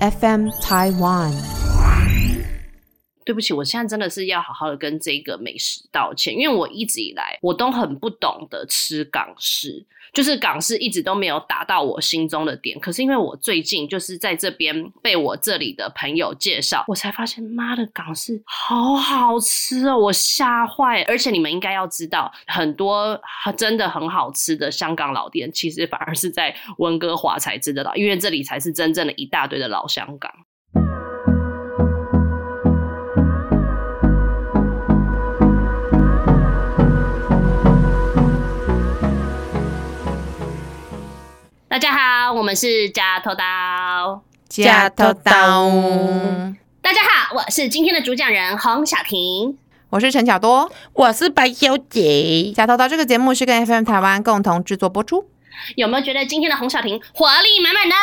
FM Taiwan。对不起，我现在真的是要好好的跟这个美食道歉，因为我一直以来我都很不懂得吃港式，就是港式一直都没有达到我心中的点。可是因为我最近就是在这边被我这里的朋友介绍，我才发现妈的港式好好吃哦，我吓坏！而且你们应该要知道，很多真的很好吃的香港老店，其实反而是在温哥华才知得到，因为这里才是真正的一大堆的老香港。大家好，我们是假头刀，假头刀。大家好，我是今天的主讲人洪小婷，我是陈巧多，我是白小姐。假头刀这个节目是跟 FM 台湾共同制作播出。有没有觉得今天的洪小婷活力满满呢？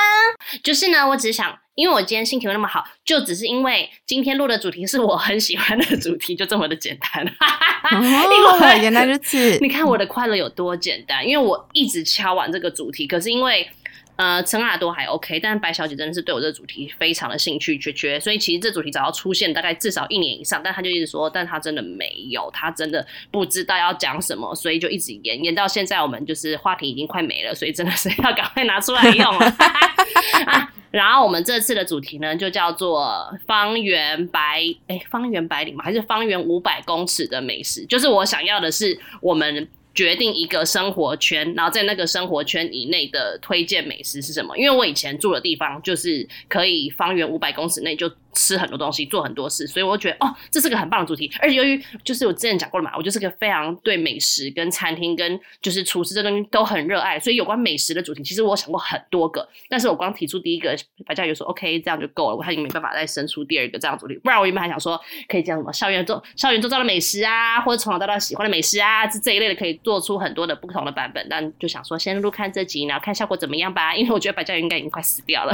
就是呢，我只想，因为我今天心情那么好，就只是因为今天录的主题是我很喜欢的主题，就这么的简单。哦，原来如此。你看我的快乐有多简单，因为我一直敲完这个主题，可是因为。呃，陈耳朵还 OK，但是白小姐真的是对我这个主题非常的兴趣缺缺，所以其实这主题早要出现大概至少一年以上，但她就一直说，但她真的没有，她真的不知道要讲什么，所以就一直延延到现在，我们就是话题已经快没了，所以真的是要赶快拿出来用了。啊，然后我们这次的主题呢，就叫做方圆百哎方圆百里嘛，还是方圆五百公尺的美食？就是我想要的是我们。决定一个生活圈，然后在那个生活圈以内的推荐美食是什么？因为我以前住的地方就是可以方圆五百公尺内就。吃很多东西，做很多事，所以我觉得哦，这是个很棒的主题。而且由于就是我之前讲过了嘛，我就是个非常对美食、跟餐厅、跟就是厨师这东西都很热爱，所以有关美食的主题，其实我想过很多个。但是我光提出第一个，白嘉宇说 OK，这样就够了，我已经没办法再生出第二个这样主题。不然我原本还想说，可以讲什么校园做校园做到的美食啊，或者从小到大喜欢的美食啊，这这一类的可以做出很多的不同的版本。但就想说，先录看这集，然后看效果怎么样吧。因为我觉得白嘉宇应该已经快死掉了。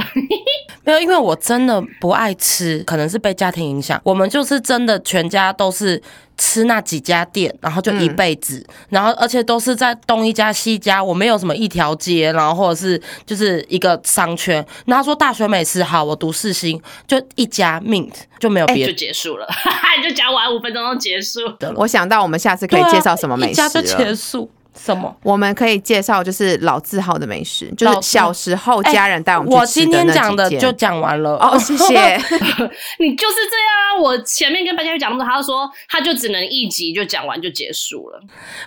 没有，因为我真的不爱吃，可能是被家庭影响。我们就是真的全家都是吃那几家店，然后就一辈子，然后而且都是在东一家西家，我没有什么一条街，然后或者是就是一个商圈。然后说大学美食好，我读四星，就一家 Mint 就没有别的，就结束了，就讲完五分钟就结束。我想到我们下次可以介绍什么美食 就结束。什么？我们可以介绍就是老字号的美食，就是小时候家人带我们去吃的我今天讲的就讲完了哦，谢谢。你就是这样啊！我前面跟白嘉玉讲那么多，他说他就只能一集就讲完就结束了。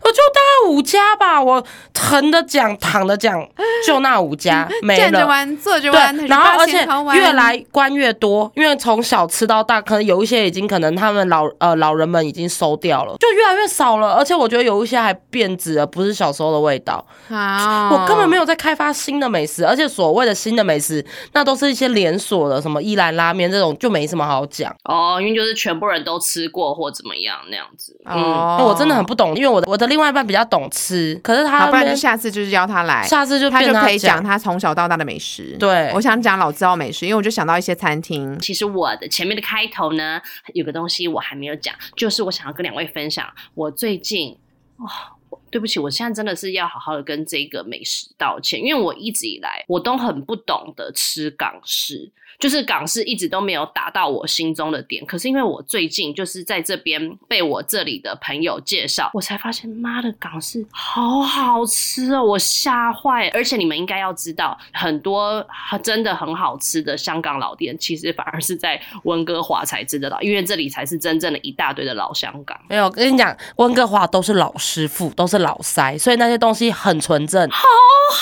我就大概五家吧，我横的讲，躺的讲，就那五家 没了。站着玩，坐着玩，然后而且越来关越多，因为从小吃到大，可能有一些已经可能他们老呃老人们已经收掉了，就越来越少了。而且我觉得有一些还变质了。不是小时候的味道，我根本没有在开发新的美食，而且所谓的新的美食，那都是一些连锁的，什么伊兰拉面这种，就没什么好讲哦。因为就是全部人都吃过或怎么样那样子。嗯，我真的很不懂，因为我的我的另外一半比较懂吃，可是他不然就下次就是邀他来，下次就他就可以讲他从小到大的美食。对，我想讲老字号美食，因为我就想到一些餐厅。其实我的前面的开头呢，有个东西我还没有讲，就是我想要跟两位分享，我最近哇。对不起，我现在真的是要好好的跟这个美食道歉，因为我一直以来我都很不懂得吃港式。就是港式一直都没有达到我心中的点，可是因为我最近就是在这边被我这里的朋友介绍，我才发现妈的港式好好吃哦，我吓坏！而且你们应该要知道，很多真的很好吃的香港老店，其实反而是在温哥华才知得到，因为这里才是真正的一大堆的老香港。没有，跟你讲，温哥华都是老师傅，都是老塞，所以那些东西很纯正，好好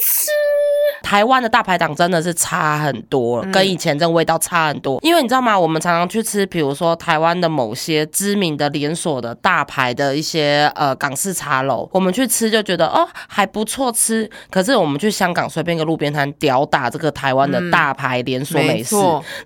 吃。台湾的大排档真的是差很多，跟以前这味道差很多。因为你知道吗？我们常常去吃，比如说台湾的某些知名的连锁的大牌的一些呃港式茶楼，我们去吃就觉得哦还不错吃。可是我们去香港随便一个路边摊屌打这个台湾的大牌连锁美食，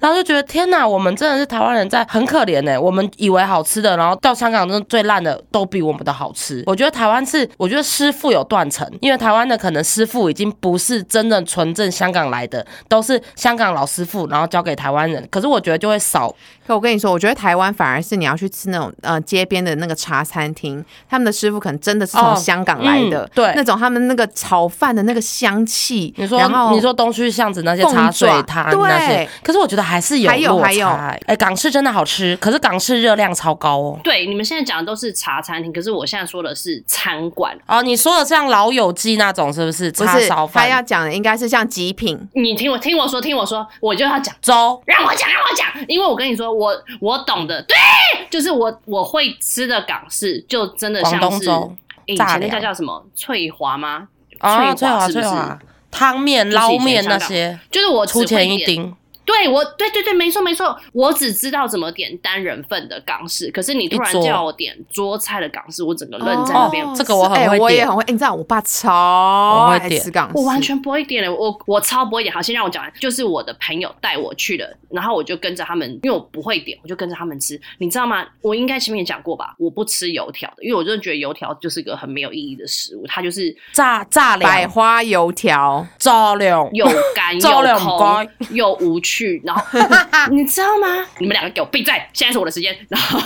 然后就觉得天哪，我们真的是台湾人在很可怜呢。我们以为好吃的，然后到香港真的最烂的都比我们的好吃。我觉得台湾是，我觉得师傅有断层，因为台湾的可能师傅已经不是真正。纯正香港来的，都是香港老师傅，然后交给台湾人。可是我觉得就会少。可我跟你说，我觉得台湾反而是你要去吃那种呃街边的那个茶餐厅，他们的师傅可能真的是从香港来的，对，那种他们那个炒饭的那个香气。你说，你说东区巷子那些茶水摊那些，可是我觉得还是有还有还有。哎，港式真的好吃，可是港式热量超高哦。对，你们现在讲的都是茶餐厅，可是我现在说的是餐馆哦。你说的像老友记那种是不是？不是，他要讲的应该是像极品。你听我听我说，听我说，我就要讲粥，让我讲，让我讲，因为我跟你说，我我懂的，对，就是我我会吃的港式，就真的像是以前那家叫什么翠华吗？啊，翠华是不是？汤面、捞面那些，就是我出钱一丁。对，我对对对，没错没错，我只知道怎么点单人份的港式，可是你突然叫我点桌菜的港式，我整个愣在那边。这个我很会点，我也很会。你知道我爸超爱吃港式，我完全不会点的，我我超不会点。好，先让我讲完，就是我的朋友带我去的，然后我就跟着他们，因为我不会点，我就跟着他们吃。你知道吗？我应该前面也讲过吧？我不吃油条的，因为我真的觉得油条就是一个很没有意义的食物，它就是炸炸百花油条，炸两又干又空又无趣，然后。你知道吗？你们两个给我闭嘴！现在是我的时间。然后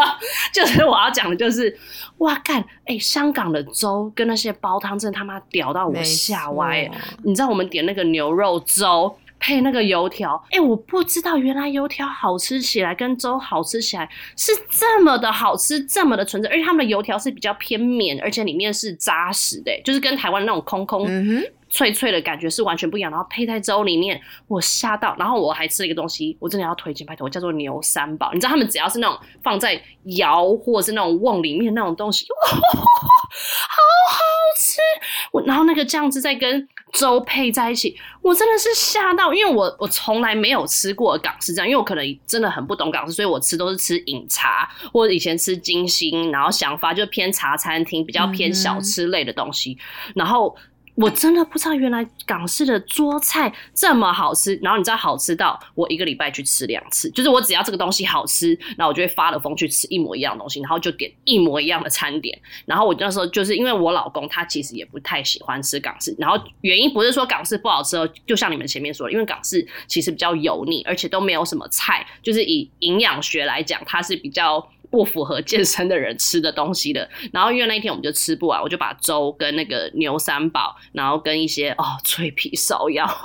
就是我要讲的，就是哇干！哎，香港的粥跟那些煲汤真的他妈屌到我吓歪！你知道我们点那个牛肉粥配那个油条，哎，我不知道原来油条好吃起来跟粥好吃起来是这么的好吃，这么的纯正，而且他们的油条是比较偏绵，而且里面是扎实的，就是跟台湾那种空空。脆脆的感觉是完全不一样，然后配在粥里面，我吓到。然后我还吃了一个东西，我真的要推荐，拜托，叫做牛三宝。你知道他们只要是那种放在窑或者是那种瓮里面那种东西，哇，好好吃！我然后那个酱汁再跟粥配在一起，我真的是吓到，因为我我从来没有吃过港式这样，因为我可能真的很不懂港式，所以我吃都是吃饮茶或者以前吃金星，然后想法就偏茶餐厅，比较偏小吃类的东西，然后。我真的不知道原来港式的桌菜这么好吃，然后你知道好吃到我一个礼拜去吃两次，就是我只要这个东西好吃，然后我就会发了疯去吃一模一样的东西，然后就点一模一样的餐点。然后我那时候就是因为我老公他其实也不太喜欢吃港式，然后原因不是说港式不好吃，就像你们前面说的，因为港式其实比较油腻，而且都没有什么菜，就是以营养学来讲，它是比较。不符合健身的人吃的东西的，然后因为那一天我们就吃不完，我就把粥跟那个牛三宝，然后跟一些哦脆皮烧鸭。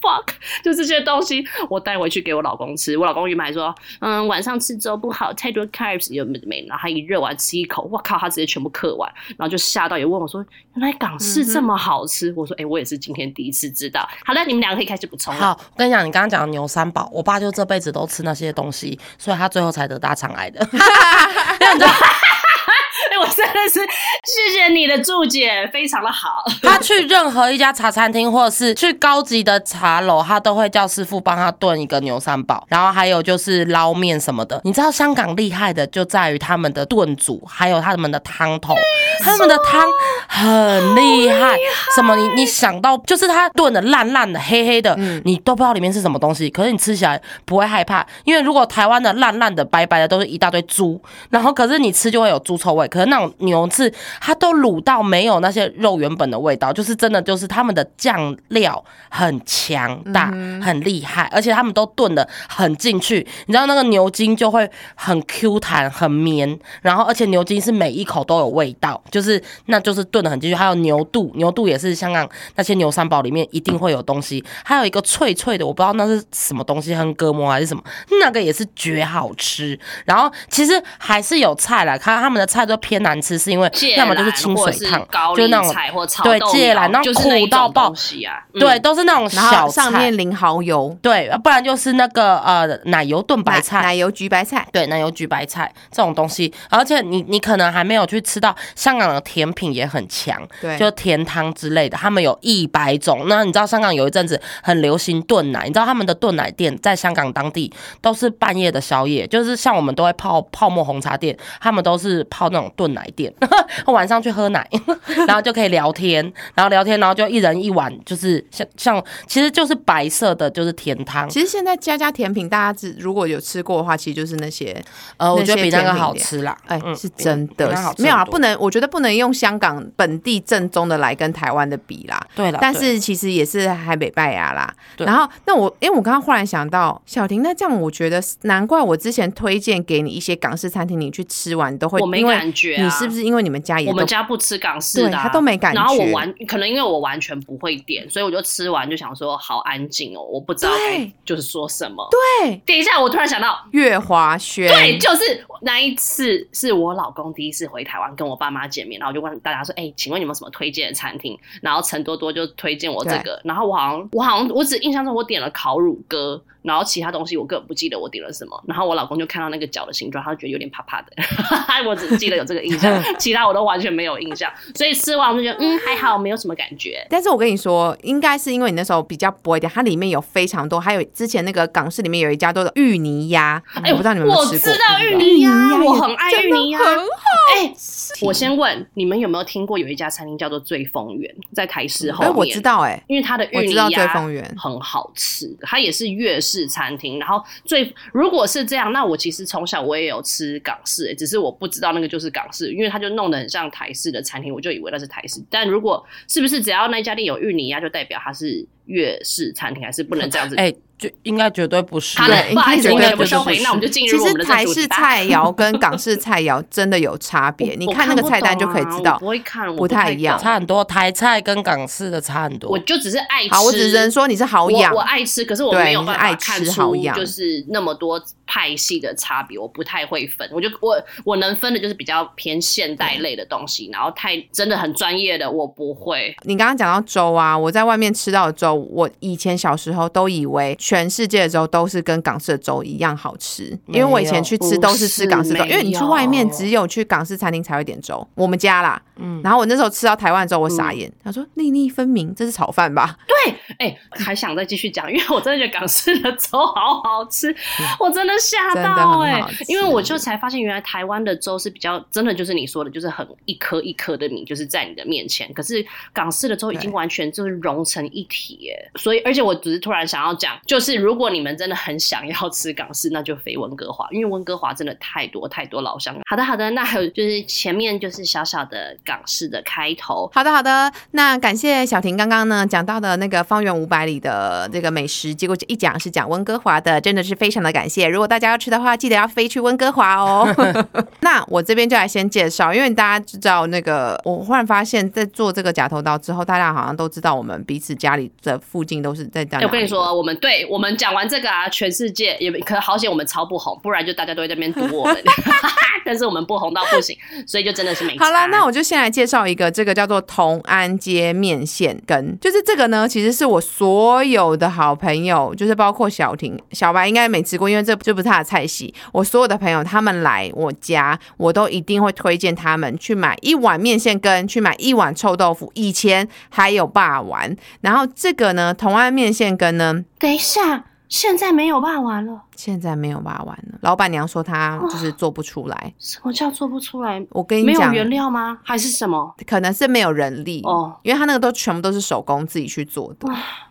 fuck，就这些东西我带回去给我老公吃。我老公原本还说，嗯，晚上吃粥不好，太多 carbs 有没没？然后他一热完吃一口，我靠，他直接全部嗑完，然后就吓到，也问我说，原来港式这么好吃？我说，哎，我也是今天第一次知道。好了，你们两个可以开始补充。好，我跟你讲，你刚刚讲的牛三宝，我爸就这辈子都吃那些东西，所以他最后才得大肠癌的。我 真的是谢谢你的注解，非常的好。他去任何一家茶餐厅，或者是去高级的茶楼，他都会叫师傅帮他炖一个牛三宝，然后还有就是捞面什么的。你知道香港厉害的就在于他们的炖煮，还有他们的汤头，他们的汤很厉害。什么？你你想到就是他炖的烂烂的、黑黑的，你都不知道里面是什么东西。可是你吃起来不会害怕，因为如果台湾的烂烂的、白白的都是一大堆猪，然后可是你吃就会有猪臭味。可是那种牛翅，它都卤到没有那些肉原本的味道，就是真的，就是他们的酱料很强大，很厉害，而且他们都炖的很进去。你知道那个牛筋就会很 Q 弹、很绵，然后而且牛筋是每一口都有味道，就是那就是炖的很进去。还有牛肚，牛肚也是香港那些牛三宝里面一定会有东西。还有一个脆脆的，我不知道那是什么东西，横膈膜还是什么，那个也是绝好吃。然后其实还是有菜啦看他们的菜都偏。难吃是因为要么就是清水烫，就那种对芥兰，那种苦到爆，对，都是那种小菜，上面淋蚝油，对，不然就是那个呃奶油炖白菜，奶油焗白菜，对，奶油焗白菜这种东西，而且你你可能还没有去吃到香港的甜品也很强，对，就甜汤之类的，他们有一百种。那你知道香港有一阵子很流行炖奶，你知道他们的炖奶店在香港当地都是半夜的宵夜，就是像我们都会泡泡沫红茶店，他们都是泡那种炖奶店。点，晚上去喝奶，然后就可以聊天，然后聊天，然后就一人一碗，就是像像，其实就是白色的，就是甜汤。其实现在家家甜品，大家只如果有吃过的话，其实就是那些呃，我觉得比那个好吃啦。哎，嗯是真的没有啊，不能，我觉得不能用香港本地正宗的来跟台湾的比啦。对了，但是其实也是海北拜牙啦。对然后，那我因为我刚刚忽然想到，小婷，那这样我觉得难怪我之前推荐给你一些港式餐厅，你去吃完都会，我没感觉啊你是不是因为你们家也我们家不吃港式的、啊，他都没感觉然后我完，可能因为我完全不会点，所以我就吃完就想说好安静哦，我不知道就是说什么。对等一下，我突然想到，月华轩，对，就是那一次是我老公第一次回台湾跟我爸妈见面，然后我就问大家说：“哎、请问你们有什么推荐的餐厅？”然后陈多多就推荐我这个，然后我好像我好像我只印象中我点了烤乳鸽，然后其他东西我根本不记得我点了什么。然后我老公就看到那个脚的形状，他就觉得有点怕怕的，我只记得有这个印象，其他我都完全没有印象。所以吃完我就觉得嗯还好，没有什么感觉。但是我跟你说，应该是因为你那时候比较薄一点，它里面有非常多，还有之前那个港式里面有一家都是芋泥鸭，哎我不知道你们有没有我吃过？知道芋泥鸭，我很爱芋泥鸭。很好哎、我先问你们有没有听过有一家餐厅叫做醉风园，在台式后哎，面。我知，道，哎，因为它的芋泥我知道鸭醉风园很好吃，它也是粤式餐厅。然后最如果是这样，那我其实从小我也有吃港式、欸只是我不知道那个就是港式，因为它就弄得很像台式的餐厅，我就以为那是台式。但如果是不是只要那家店有芋泥鸭，就代表它是粤式餐厅，还是不能这样子？哎，就应该绝对不是。好的对，不好意思，应该。绝对不是那我们就进其实入我们的台式。菜肴跟港式菜肴真的有差别，你看那个菜单就可以知道不。会看，不太一样差很多，台菜跟港式的差很多。我就只是爱吃。好，我只能说你是好养我，爱吃，可是我没有办法爱看吃好养出就是那么多派系的差别，我不太会分。我就我我能分的就是比较偏现代类的东西，然后太真的很专业的我不会。你刚刚讲到粥啊，我在外面吃到的粥，我以前小时候都以为全世界的粥都是跟港式的粥一样好吃，因为我以前去吃都是吃港式粥，因为你去外面只有去港式餐厅才会点粥，我们家啦，嗯，然后我那时候吃到台湾之后，我傻眼，他说粒粒分明，这是炒饭吧？对，哎、还想再继续讲，因为我真的觉得港式的粥好好吃，我真的吓到哎、因为我就才发现原来台湾的粥是比较真的，就是你说的，就是很一颗一颗的米，就是在你的面前。可是港式的粥已经完全就是融成一体耶，所以而且我只是突然想要讲，就是如果你们真的很想要吃港式，那就飞温哥华，因为温哥华真的太多太多老乡。好的好的，那还有就是前面就是小小的港式的开头，好的，好的，那感谢小婷刚刚呢讲到的那个方圆五百里的这个美食，结果一讲是讲温哥华的，真的是非常的感谢。如果大家要吃的话，记得要飞去温哥华哦。那我这边就来先介绍，因为大家知道那个，我忽然发现，在做这个假头刀之后，大家好像都知道我们彼此家里的附近都是在这样。哎我跟你说，我们对我们讲完这个啊，全世界也可好险我们超不红，不然就大家都会在那边堵我们。但是我们不红到不行，所以就真的是没差。好了，那我就先来介绍一个，这个叫做同安街面线羹，就是这个呢，其实是我所有的好朋友，就是包括小婷、小白应该没吃过，因为这这不是他的菜系。我所有的朋友他们来我家，我都一定会推荐他们去买一碗面线羹，去买一碗臭豆腐。以前还有霸丸，然后这个呢，同安面线羹呢，等一下，现在没有挖完了，现在没有挖完了。老板娘说她就是做不出来。什么叫做不出来？我跟你讲，没有原料吗？还是什么？可能是没有人力哦因为他那个都全部都是手工自己去做的，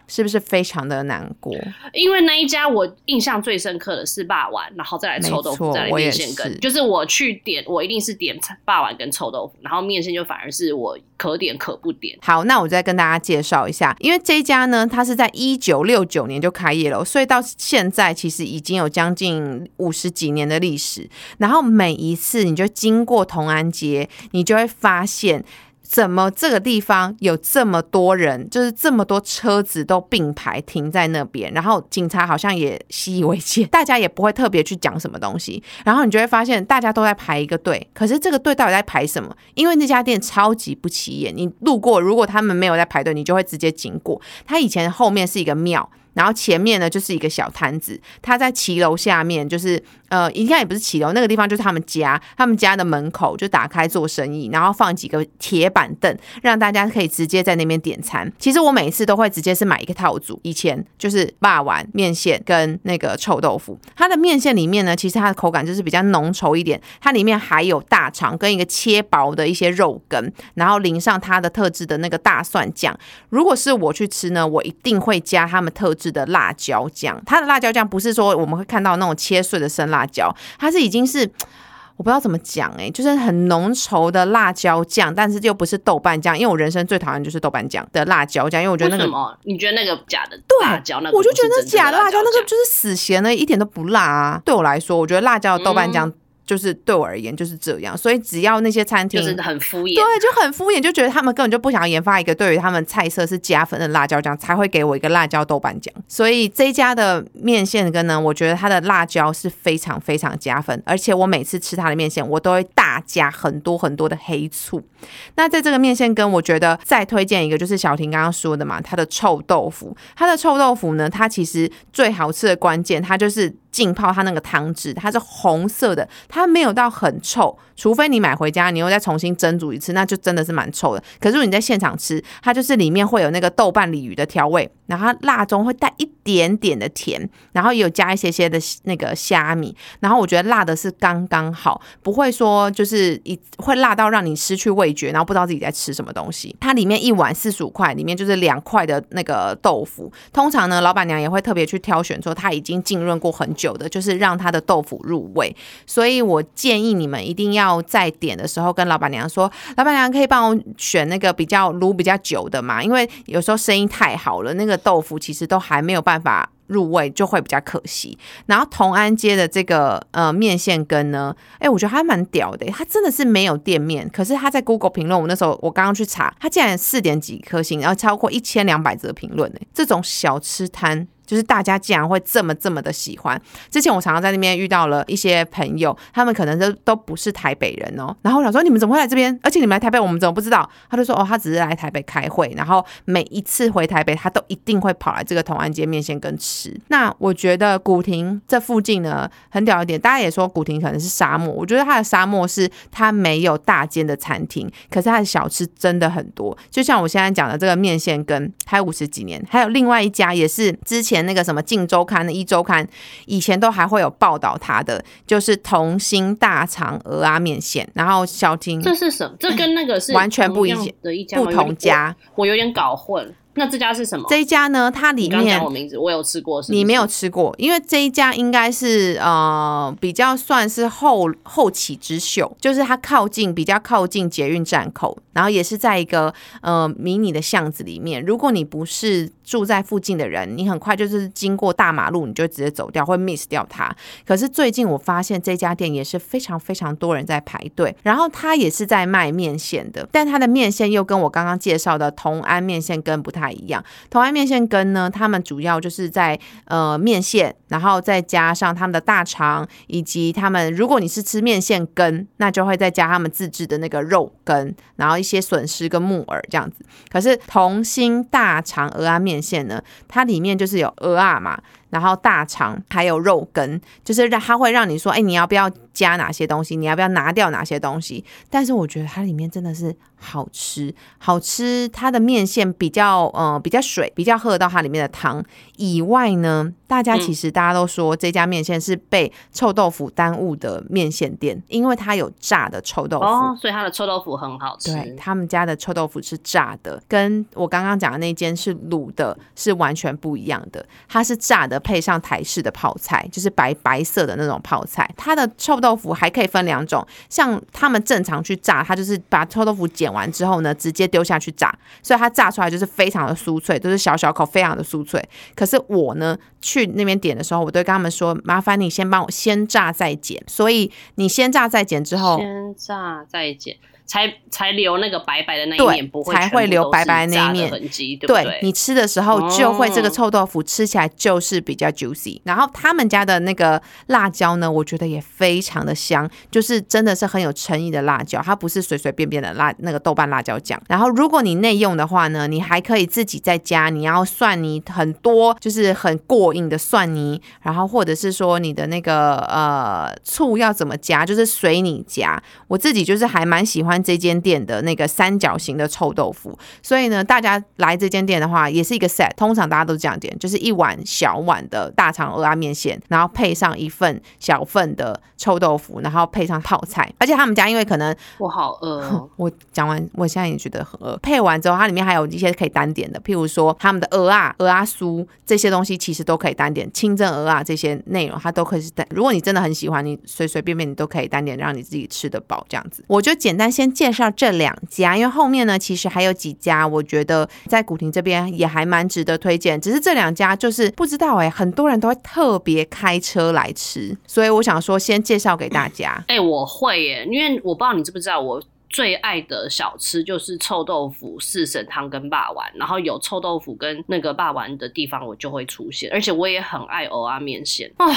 是不是非常的难过？因为那一家我印象最深刻的是霸丸，然后再来臭豆腐，再来面线羹。就是我去点，我一定是点霸丸跟臭豆腐，然后面线就反而是我可点可不点。好，那我再跟大家介绍一下，因为这一家呢，它是在一九六九年就开业了，所以到现在其实已经有将近五十几年的历史。然后每一次你就经过同安街，你就会发现。怎么这个地方有这么多人，就是这么多车子都并排停在那边，然后警察好像也习以为戒，大家也不会特别去讲什么东西，然后你就会发现大家都在排一个队，可是这个队到底在排什么？因为那家店超级不起眼，你路过如果他们没有在排队，你就会直接经过。它以前后面是一个庙。然后前面呢就是一个小摊子，他在骑楼下面，就是呃，应该也不是骑楼，那个地方就是他们家，他们家的门口就打开做生意，然后放几个铁板凳，让大家可以直接在那边点餐。其实我每一次都会直接是买一个套组，以前就是霸丸面线跟那个臭豆腐，它的面线里面呢，其实它的口感就是比较浓稠一点，它里面还有大肠跟一个切薄的一些肉根，然后淋上它的特制的那个大蒜酱。如果是我去吃呢，我一定会加他们特制的辣椒酱。它的辣椒酱不是说我们会看到那种切碎的生辣椒，它是已经是我不知道怎么讲哎、就是很浓稠的辣椒酱，但是又不是豆瓣酱，因为我人生最讨厌就是豆瓣酱的辣椒酱，因为我觉得那个。什么？你觉得那个假的对辣椒？那我就觉得那假的辣椒，那个就是死咸的，一点都不辣啊。对我来说，我觉得辣椒的豆瓣酱就是对我而言就是这样，所以只要那些餐厅就是很敷衍。对，就很敷衍，就觉得他们根本就不想要研发一个对于他们菜色是加分的辣椒酱，才会给我一个辣椒豆瓣酱。所以这一家的面线羹呢，我觉得它的辣椒是非常非常加分，而且我每次吃它的面线，我都会大加很多很多的黑醋。那在这个面线羹，我觉得再推荐一个，就是小婷刚刚说的嘛，它的臭豆腐。它的臭豆腐呢，它其实最好吃的关键，它就是浸泡它那个汤汁，它是红色的，它没有到很臭，除非你买回家，你又再重新蒸煮一次，那就真的是蛮臭的。可是如果你在现场吃，它就是里面会有那个豆瓣鲤鱼的调味，然后它辣中会带一点点的甜，然后也有加一些些的那个虾米，然后我觉得辣的是刚刚好，不会说就是一会辣到让你失去味觉，然后不知道自己在吃什么东西。它里面一碗四十五块，里面就是两块的那个豆腐。通常呢，老板娘也会特别去挑选说它已经浸润过很久久的，就是让它的豆腐入味。所以我建议你们一定要在点的时候跟老板娘说，老板娘可以帮我选那个比较卤比较久的嘛，因为有时候生意太好了，那个豆腐其实都还没有办法。入味就会比较可惜。然后同安街的这个呃面线羹呢，哎，我觉得还蛮屌的，它真的是没有店面，可是它在 Google 评论，我那时候我刚刚去查，它竟然四点几颗星，然后超过一千两百则评论，哎，这种小吃摊。就是大家竟然会这么这么的喜欢。之前我常常在那边遇到了一些朋友，他们可能都都不是台北人哦。然后我想说你们怎么会来这边？而且你们来台北，我们怎么不知道？他就说哦，他只是来台北开会，然后每一次回台北，他都一定会跑来这个同安街面线羹吃。那我觉得古亭这附近呢很屌一点，大家也说古亭可能是沙漠，我觉得它的沙漠是它没有大间的餐厅，可是它的小吃真的很多。就像我现在讲的这个面线羹，开五十几年，还有另外一家也是之前。那个什么《镜周刊》的一周刊，以前都还会有报道他的，就是童心大肠鹅啊面线，然后小婷这是什么？这跟那个是完全不一同样样的一家不同家。我有点搞混。那这家是什么？这一家呢，它里面讲我名字，我有吃过，是是你没有吃过，因为这一家应该是呃比较算是后后起之秀，就是它靠近比较靠近捷运站口，然后也是在一个呃迷你的巷子里面。如果你不是住在附近的人，你很快就是经过大马路，你就直接走掉，会 miss 掉它。可是最近我发现这家店也是非常非常多人在排队，然后它也是在卖面线的，但它的面线又跟我刚刚介绍的同安面线跟不太一样。同安面线羹呢，他们主要就是在呃面线，然后再加上他们的大肠，以及他们如果你是吃面线羹，那就会再加他们自制的那个肉羹，然后一些笋丝跟木耳这样子。可是同心大肠鹅啊面线呢，它里面就是有鹅啊嘛。然后大肠还有肉羹，就是让它会让你说，哎，你要不要加哪些东西？你要不要拿掉哪些东西？但是我觉得它里面真的是好吃，好吃。它的面线比较嗯比较水，比较喝得到它里面的汤。以外呢，大家其实大家都说这家面线是被臭豆腐耽误的面线店，因为它有炸的臭豆腐。哦，所以它的臭豆腐很好吃。对他们家的臭豆腐是炸的，跟我刚刚讲的那间是卤的，是完全不一样的。它是炸的，配上台式的泡菜，就是白白色的那种泡菜。它的臭豆腐还可以分两种，像他们正常去炸，它就是把臭豆腐剪完之后呢，直接丢下去炸，所以它炸出来就是非常的酥脆，都是小小口，非常的酥脆。可是我呢，去那边点的时候，我都跟他们说，麻烦你先帮我先炸再剪。所以你先炸再剪之后，先炸再剪，才才留那个白白的那一面，不会才会留白白的那一面痕迹，对不对？你吃的时候就会这个哦臭豆腐吃起来就是比较 juicy。然后他们家的那个辣椒呢，我觉得也非常的香，就是真的是很有诚意的辣椒，它不是随随便便的辣那个豆瓣辣椒酱。然后如果你内用的话呢，你还可以自己在家，你要蒜泥很多，就是很过硬的蒜泥，然后或者是说你的那个呃醋要怎么加，就是随你加。我自己就是还蛮喜欢这间店的那个三角形的臭豆腐，所以呢，大家来这间店的话，也是一个 set，通常大家都这样点，就是一碗小碗的大肠鹅啊面线，然后配上一份小份的臭豆腐，然后配上泡菜，而且他们家因为可能我好饿哦。我讲完，我现在也觉得很饿。配完之后，它里面还有一些可以单点的，譬如说他们的鹅啊、鹅啊酥这些东西，其实都可以单点。清蒸鹅啊这些内容，它都可以是单。如果你真的很喜欢，你随随便便你都可以单点，让你自己吃得饱这样子。我就简单先介绍这两家，因为后面呢，其实还有几家，我觉得在古亭这边也还蛮值得推荐。只是这两家就是不知道哎、很多人都会特别开车来吃，所以我想说先介绍给大家。哎、我会耶，因为我不知道你知不知道，我最爱的小吃就是臭豆腐、四神汤跟霸丸，然后有臭豆腐跟那个霸丸的地方，我就会出现。而且我也很爱蚵仔面线啊。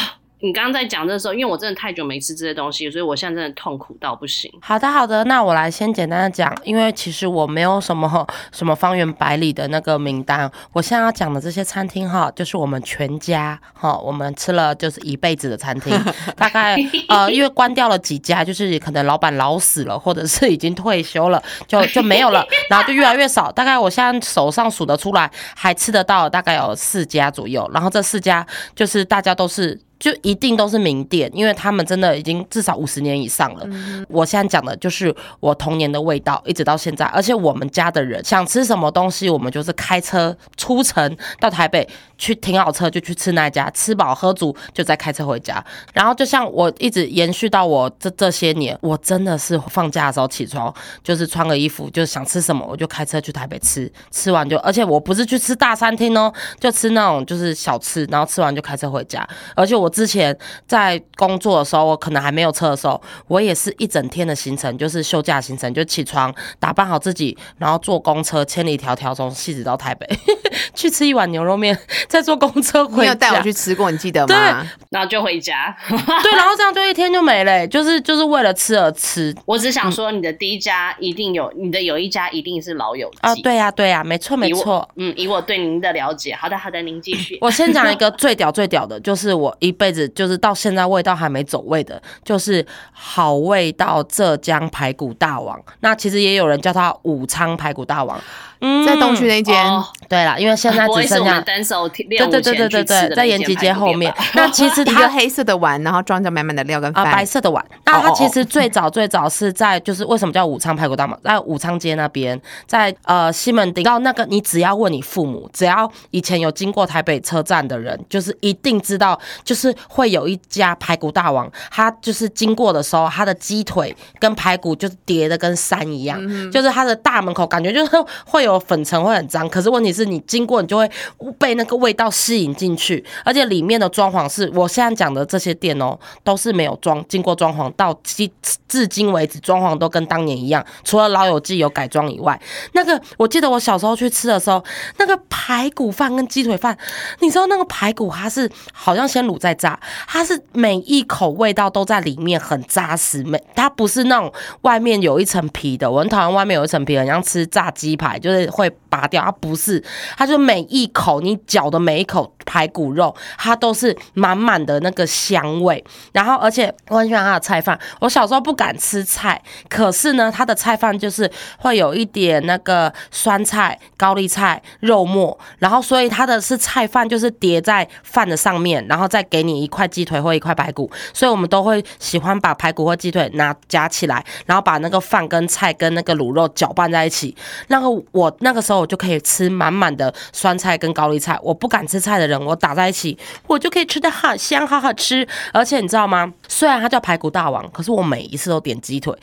你刚刚在讲的时候，因为我真的太久没吃这些东西，所以我现在真的痛苦到不行。好的，好的，那我来先简单的讲，因为其实我没有什么 什么方圆百里的那个名单，我现在要讲的这些餐厅哈，就是我们全家哈，我们吃了就是一辈子的餐厅，大概呃，因为关掉了几家，就是可能老板老死了，或者是已经退休了，就就没有了，然后就越来越少，大概我现在手上数得出来，还吃得到大概有四家左右，然后这四家就是大家都是。就一定都是名店，因为他们真的已经至少五十年以上了。我现在讲的就是我童年的味道，一直到现在。而且我们家的人想吃什么东西，我们就是开车出城到台北去停好车就去吃那家，吃饱喝足就再开车回家。然后就像我一直延续到我这这些年，我真的是放假的时候起床就是穿个衣服，就是想吃什么我就开车去台北吃，吃完就，而且我不是去吃大餐厅哦，就吃那种就是小吃，然后吃完就开车回家。而且我之前在工作的时候，我可能还没有车的时候，我也是一整天的行程，就是休假行程，就起床打扮好自己，然后坐公车千里迢迢从汐止到台北。去吃一碗牛肉面，再坐公车回家。你有带我去吃过，你记得吗对？然后就回家。对，然后这样就一天就没了欸、就是就是为了吃而吃我只想说，你的第一家一定有，你的有一家一定是老友记啊。对呀、对呀、没错没错。嗯，以我对您的了解，好的好的，您继续。我先讲一个最屌最屌的，就是我一辈子就是到现在味道还没走味的，就是好味道浙江排骨大王。那其实也有人叫他武昌排骨大王。嗯在东区那间。哦对啦，因为现在只剩下单手对对对对对对，在延吉街后面。那其实一个它黑色的碗，然后装着满满的料跟。白色的碗。那它其实最早最早是在就是为什么叫武昌排骨大嘛？在武昌街那边，在呃西门町到那个，你只要问你父母，只要以前有经过台北车站的人，就是一定知道，就是会有一家排骨大王，他就是经过的时候，他的鸡腿跟排骨就是叠的跟山一样，就是他的大门口感觉就是会有粉尘会很脏，可是问题是你经过你就会被那个味道吸引进去，而且里面的装潢是我现在讲的这些店哦，都是没有装经过装潢，到至至今为止装潢都跟当年一样，除了老友记有改装以外，那个我记得我小时候去吃的时候，那个排骨饭跟鸡腿饭，你知道那个排骨它是好像先卤再炸，它是每一口味道都在里面很扎实，每它不是那种外面有一层皮的，我很讨厌外面有一层皮，很像吃炸鸡排，就是会拔掉，它不是，它就每一口你嚼的每一口排骨肉，它都是满满的那个香味，然后而且我很喜欢它的菜饭，我小时候不敢吃菜，可是呢，它的菜饭就是会有一点那个酸菜、高丽菜、肉末，然后所以它的是菜饭就是叠在饭的上面，然后再给你一块鸡腿或一块排骨，所以我们都会喜欢把排骨或鸡腿拿夹起来，然后把那个饭跟菜跟那个卤肉搅拌在一起。那个我我那个时候我就可以吃满满的酸菜跟高丽菜。我不敢吃菜的人，我打在一起，我就可以吃的好香，好好吃。而且你知道吗？虽然它叫排骨大王，可是我每一次都点鸡腿。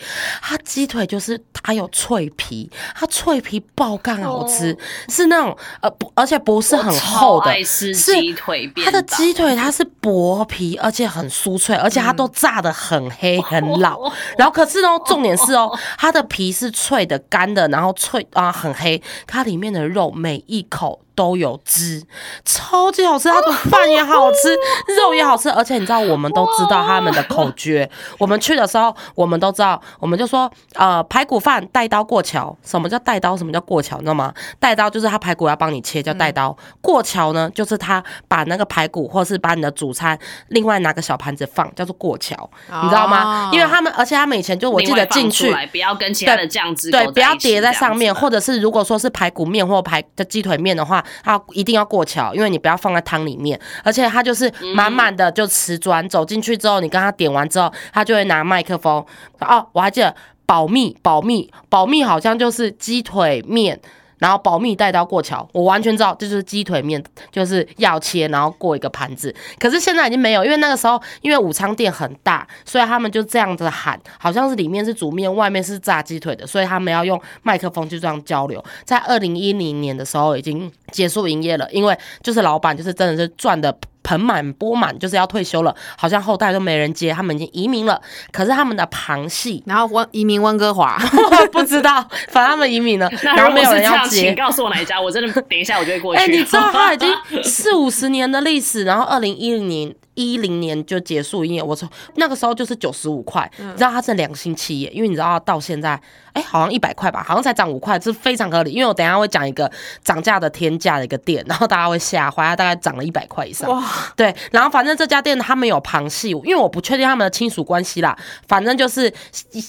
它鸡腿就是它有脆皮，它脆皮爆干好吃，是那种呃不，而且不是很厚的，是鸡腿。它的鸡腿它是薄皮，而且很酥脆，而且它都炸的很黑很老。然后可是呢，重点是哦，它的皮是脆的干的，然后脆啊很黑，它里面的肉每一口。都有汁，超级好吃，它的饭也好吃，肉也好吃，而且你知道，我们都知道他们的口诀。我们去的时候，我们都知道，我们就说，呃，排骨饭带刀过桥。什么叫带刀？什么叫过桥？你知道吗？带刀就是他排骨要帮你切，叫带刀。过桥呢，就是他把那个排骨，或是把你的主餐另外拿个小盘子放，叫做过桥，你知道吗？因为他们，而且他们以前就我记得进去，不要跟其他的酱汁对，不要叠在上面，或者是如果说是排骨面或排的鸡腿面的话。它一定要过桥，因为你不要放在汤里面，而且它就是满满的就瓷砖，走进去之后，你跟他点完之后，他就会拿麦克风。哦，我还记得保密，保密，保密，好像就是鸡腿面。然后保密带刀过桥，我完全知道这就是鸡腿面，就是要切，然后过一个盘子。可是现在已经没有，因为那个时候因为武昌店很大，所以他们就这样子喊，好像是里面是煮面，外面是炸鸡腿的，所以他们要用麦克风就这样交流。在二零一零年的时候已经结束营业了，因为就是老板就是真的是赚的。盆满钵满，就是要退休了，好像后代都没人接，他们已经移民了。可是他们的旁系，然后温移民温哥华，不知道，反正他们移民了，然后没有人要接。请告诉我哪一家，我真的等一下我就会过去。哎，你知道他已经四五十年的历史，然后二零一零年。一零年就结束营业，我说那个时候就是九十五块，你知道它是良心企业，因为你知道到现在，哎，好像一百块吧，好像才涨五块，是非常合理。因为我等下会讲一个涨价的天价的一个店，然后大家会吓坏，它大概涨了一百块以上。哇，对，然后反正这家店他们有旁系，因为我不确定他们的亲属关系啦，反正就是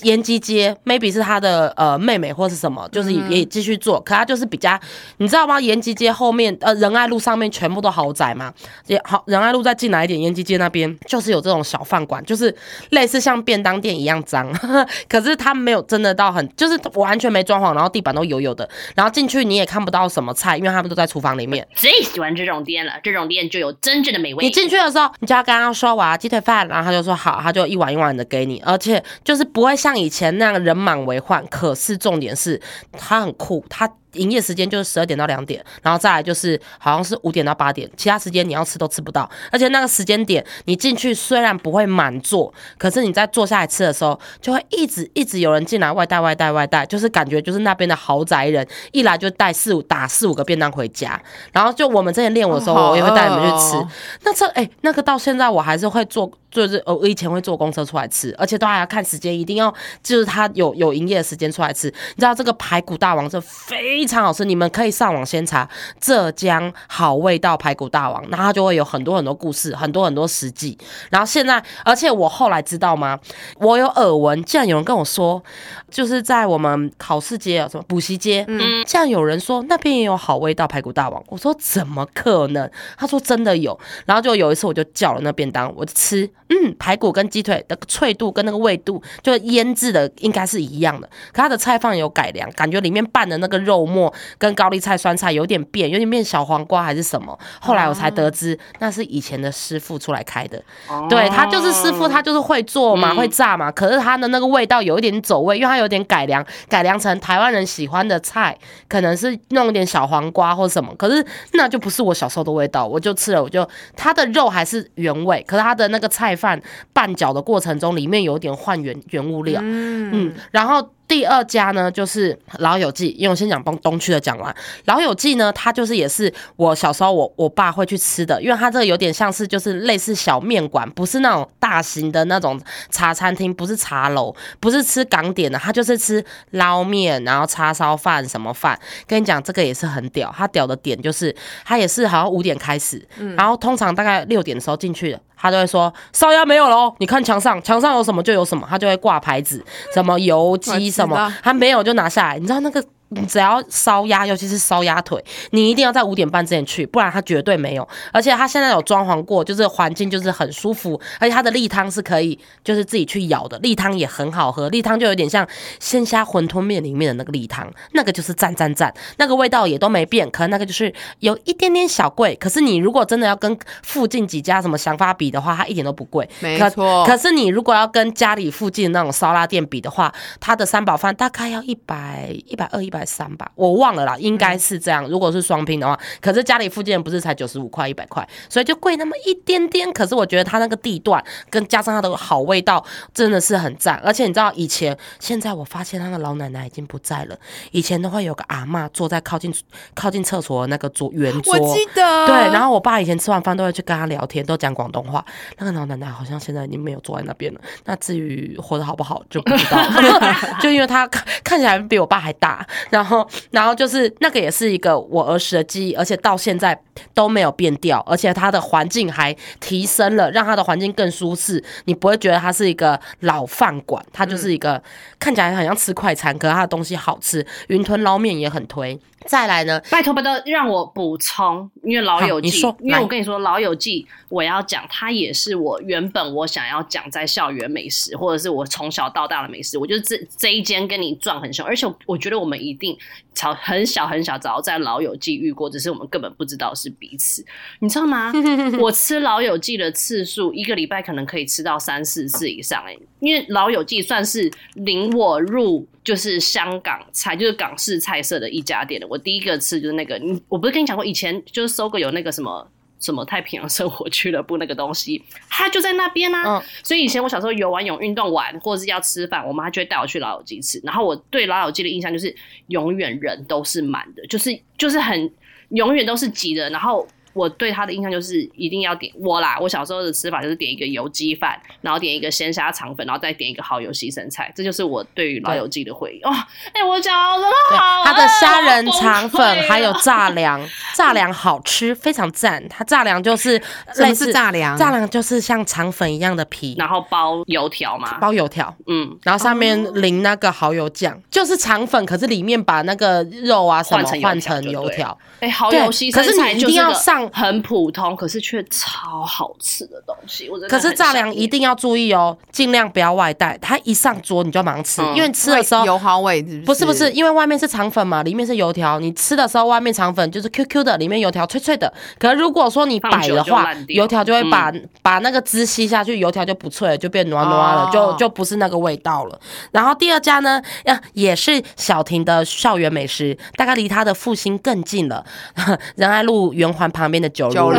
延吉街，maybe 是他的呃妹妹或是什么，就是也继续做，可他就是比较，你知道吗？延吉街后面呃仁爱路上面全部都豪宅嘛，也好仁爱路再进来一点，延吉。街那边就是有这种小饭馆，就是类似像便当店一样脏，可是它没有真的到很，就是完全没装潢，然后地板都油油的，然后进去你也看不到什么菜，因为他们都在厨房里面。最喜欢这种店了，这种店就有真正的美味。你进去的时候，你就要跟他说我要鸡腿饭，然后他就说好，他就一碗一碗的给你，而且就是不会像以前那样人满为患。可是重点是，他很酷，他。营业时间就是十二点到两点，然后再来就是好像是五点到八点，其他时间你要吃都吃不到。而且那个时间点你进去虽然不会满座，可是你在坐下来吃的时候，就会一直一直有人进来外带外带外带，就是感觉就是那边的豪宅人一来就带四五打四五个便当回家。然后就我们之前练舞的时候，我也会带你们去吃。那这哎，那个到现在我还是会做。就是我以前会坐公车出来吃，而且都还要看时间，一定要就是他有有营业的时间出来吃。你知道这个排骨大王这非常好吃，你们可以上网先查浙江好味道排骨大王，那它就会有很多很多故事，很多很多实际。然后现在，而且我后来知道吗？我有耳闻，竟然有人跟我说，就是在我们考试街啊，什么补习街，嗯，竟然有人说那边也有好味道排骨大王。我说怎么可能？他说真的有。然后就有一次我就叫了那便当，我就吃。嗯，排骨跟鸡腿的脆度跟那个味度，就腌制的应该是一样的。可它的菜放有改良，感觉里面拌的那个肉末跟高丽菜、酸菜有点变，有点变小黄瓜还是什么。后来我才得知，那是以前的师傅出来开的。对他就是师傅，他就是会做嘛，会炸嘛。可是他的那个味道有一点走味，因为他有点改良，改良成台湾人喜欢的菜，可能是弄一点小黄瓜或什么。可是那就不是我小时候的味道，我就吃了，我就它的肉还是原味，可是它的那个菜。饭拌搅的过程中，里面有点换原原物料，嗯，然后。第二家呢，就是老友记，因为我先讲东东区的讲完。老友记呢，它就是也是我小时候我我爸会去吃的，因为它这个有点像是就是类似小面馆，不是那种大型的那种茶餐厅，不是茶楼，不是吃港点的，它就是吃捞面，然后叉烧饭什么饭。跟你讲，这个也是很屌，它屌的点就是它也是好像五点开始，然后通常大概六点的时候进去的，他就会说烧鸭没有了哦，你看墙上墙上有什么就有什么，他就会挂牌子，什么油鸡。什么？他没有就拿下来，你知道那个你只要烧鸭，尤其是烧鸭腿，你一定要在五点半之前去，不然它绝对没有。而且它现在有装潢过，就是环境就是很舒服，而且它的例汤是可以就是自己去舀的，例汤也很好喝，例汤就有点像鲜虾馄饨面里面的那个例汤，那个就是赞赞赞，那个味道也都没变，可能那个就是有一点点小贵，可是你如果真的要跟附近几家什么想法比的话，它一点都不贵，没错可是你如果要跟家里附近那种烧腊店比的话，它的三宝饭大概要一百、一百二、一百三吧，我忘了啦，应该是这样。如果是双拼的话，可是家里附近不是才九十五块、一百块，所以就贵那么一点点。可是我觉得它那个地段跟加上它的好味道，真的是很赞。而且你知道以前，现在我发现那个老奶奶已经不在了，以前都会有个阿妈坐在靠近靠近厕所的那个桌圆桌，我记得，对，然后我爸以前吃完饭都会去跟他聊天，都讲广东话。那个老奶奶好像现在已经没有坐在那边了。那至于活得好不好就不知道，就因为她看看起来比我爸还大，然后然后就是那个也是一个我儿时的记忆，而且到现在都没有变掉，而且它的环境还提升了，让它的环境更舒适。你不会觉得它是一个老饭馆，它就是一个、看起来很像吃快餐，可是它的东西好吃。云吞捞面也很推。再来呢，拜托拜托，让我补充，因为《老友记你说》，因为我跟你说，《老友记》我要讲，它也是我原本我想要讲在校园美食，或者是我从小到大的美食。我就这这一间跟你撞很凶，而且我觉得我们一定早很小很小早在《老友记》遇过，只是我们根本不知道是彼此，你知道吗？我吃《老友记》的次数，一个礼拜可能可以吃到三四次以上、欸，因为《老友记》算是领我入就是香港菜，就是港式菜色的一家店的。我第一个吃就是那个，你我不是跟你讲过，以前就是搜狗有那个什么。什么太平洋生活俱乐部那个东西，它就在那边啊。嗯所以以前我小时候游完泳、运动完，或者是要吃饭，我妈就会带我去老友记吃。然后我对老友记的印象就是，永远人都是满的，就是就是很永远都是挤的。然后我对他的印象就是一定要点我啦。我小时候的吃法就是点一个油鸡饭，然后点一个鲜虾肠粉，然后再点一个蚝油西生菜。这就是我对于老友记的回忆。哦、哎、我讲真的对好，它的虾仁哎肠粉还有炸粮，炸粮好吃，非常赞。它炸粮就是类似炸粮？炸粮就是像肠粉一样的皮，然后包油条嘛，包油条，嗯，然后上面淋那个蚝油酱，就是肠粉，可是里面把那个肉啊什么换成油换成条。哎、蚝油西可生菜是你一定要就是个上很普通，可是却超好吃的东西。我可是炸粮一定要注意哦，尽量不要外带。它一上桌你就马上吃，嗯因为吃的时候油好味是不是？不是不是，因为外面是肠粉嘛，里面是油条。你吃的时候，外面肠粉就是 Q Q 的，里面油条脆脆的。可是如果说你摆的话油条就会把、把那个汁吸下去，油条就不脆了，就变糯糯了，哦就就不是那个味道了。然后第二家呢，呀也是小婷的校园美食，大概离她的复兴更近了，仁爱路圆环旁边的九如九如。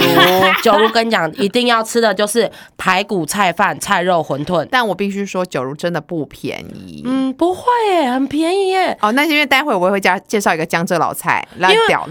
九如 跟你讲，一定要吃的就是排骨菜饭、菜肉馄饨。但我必须说，酒如真的不便宜。嗯，不会耶，很便宜耶。哦，那是因为待会我也会加介绍一个江浙老菜，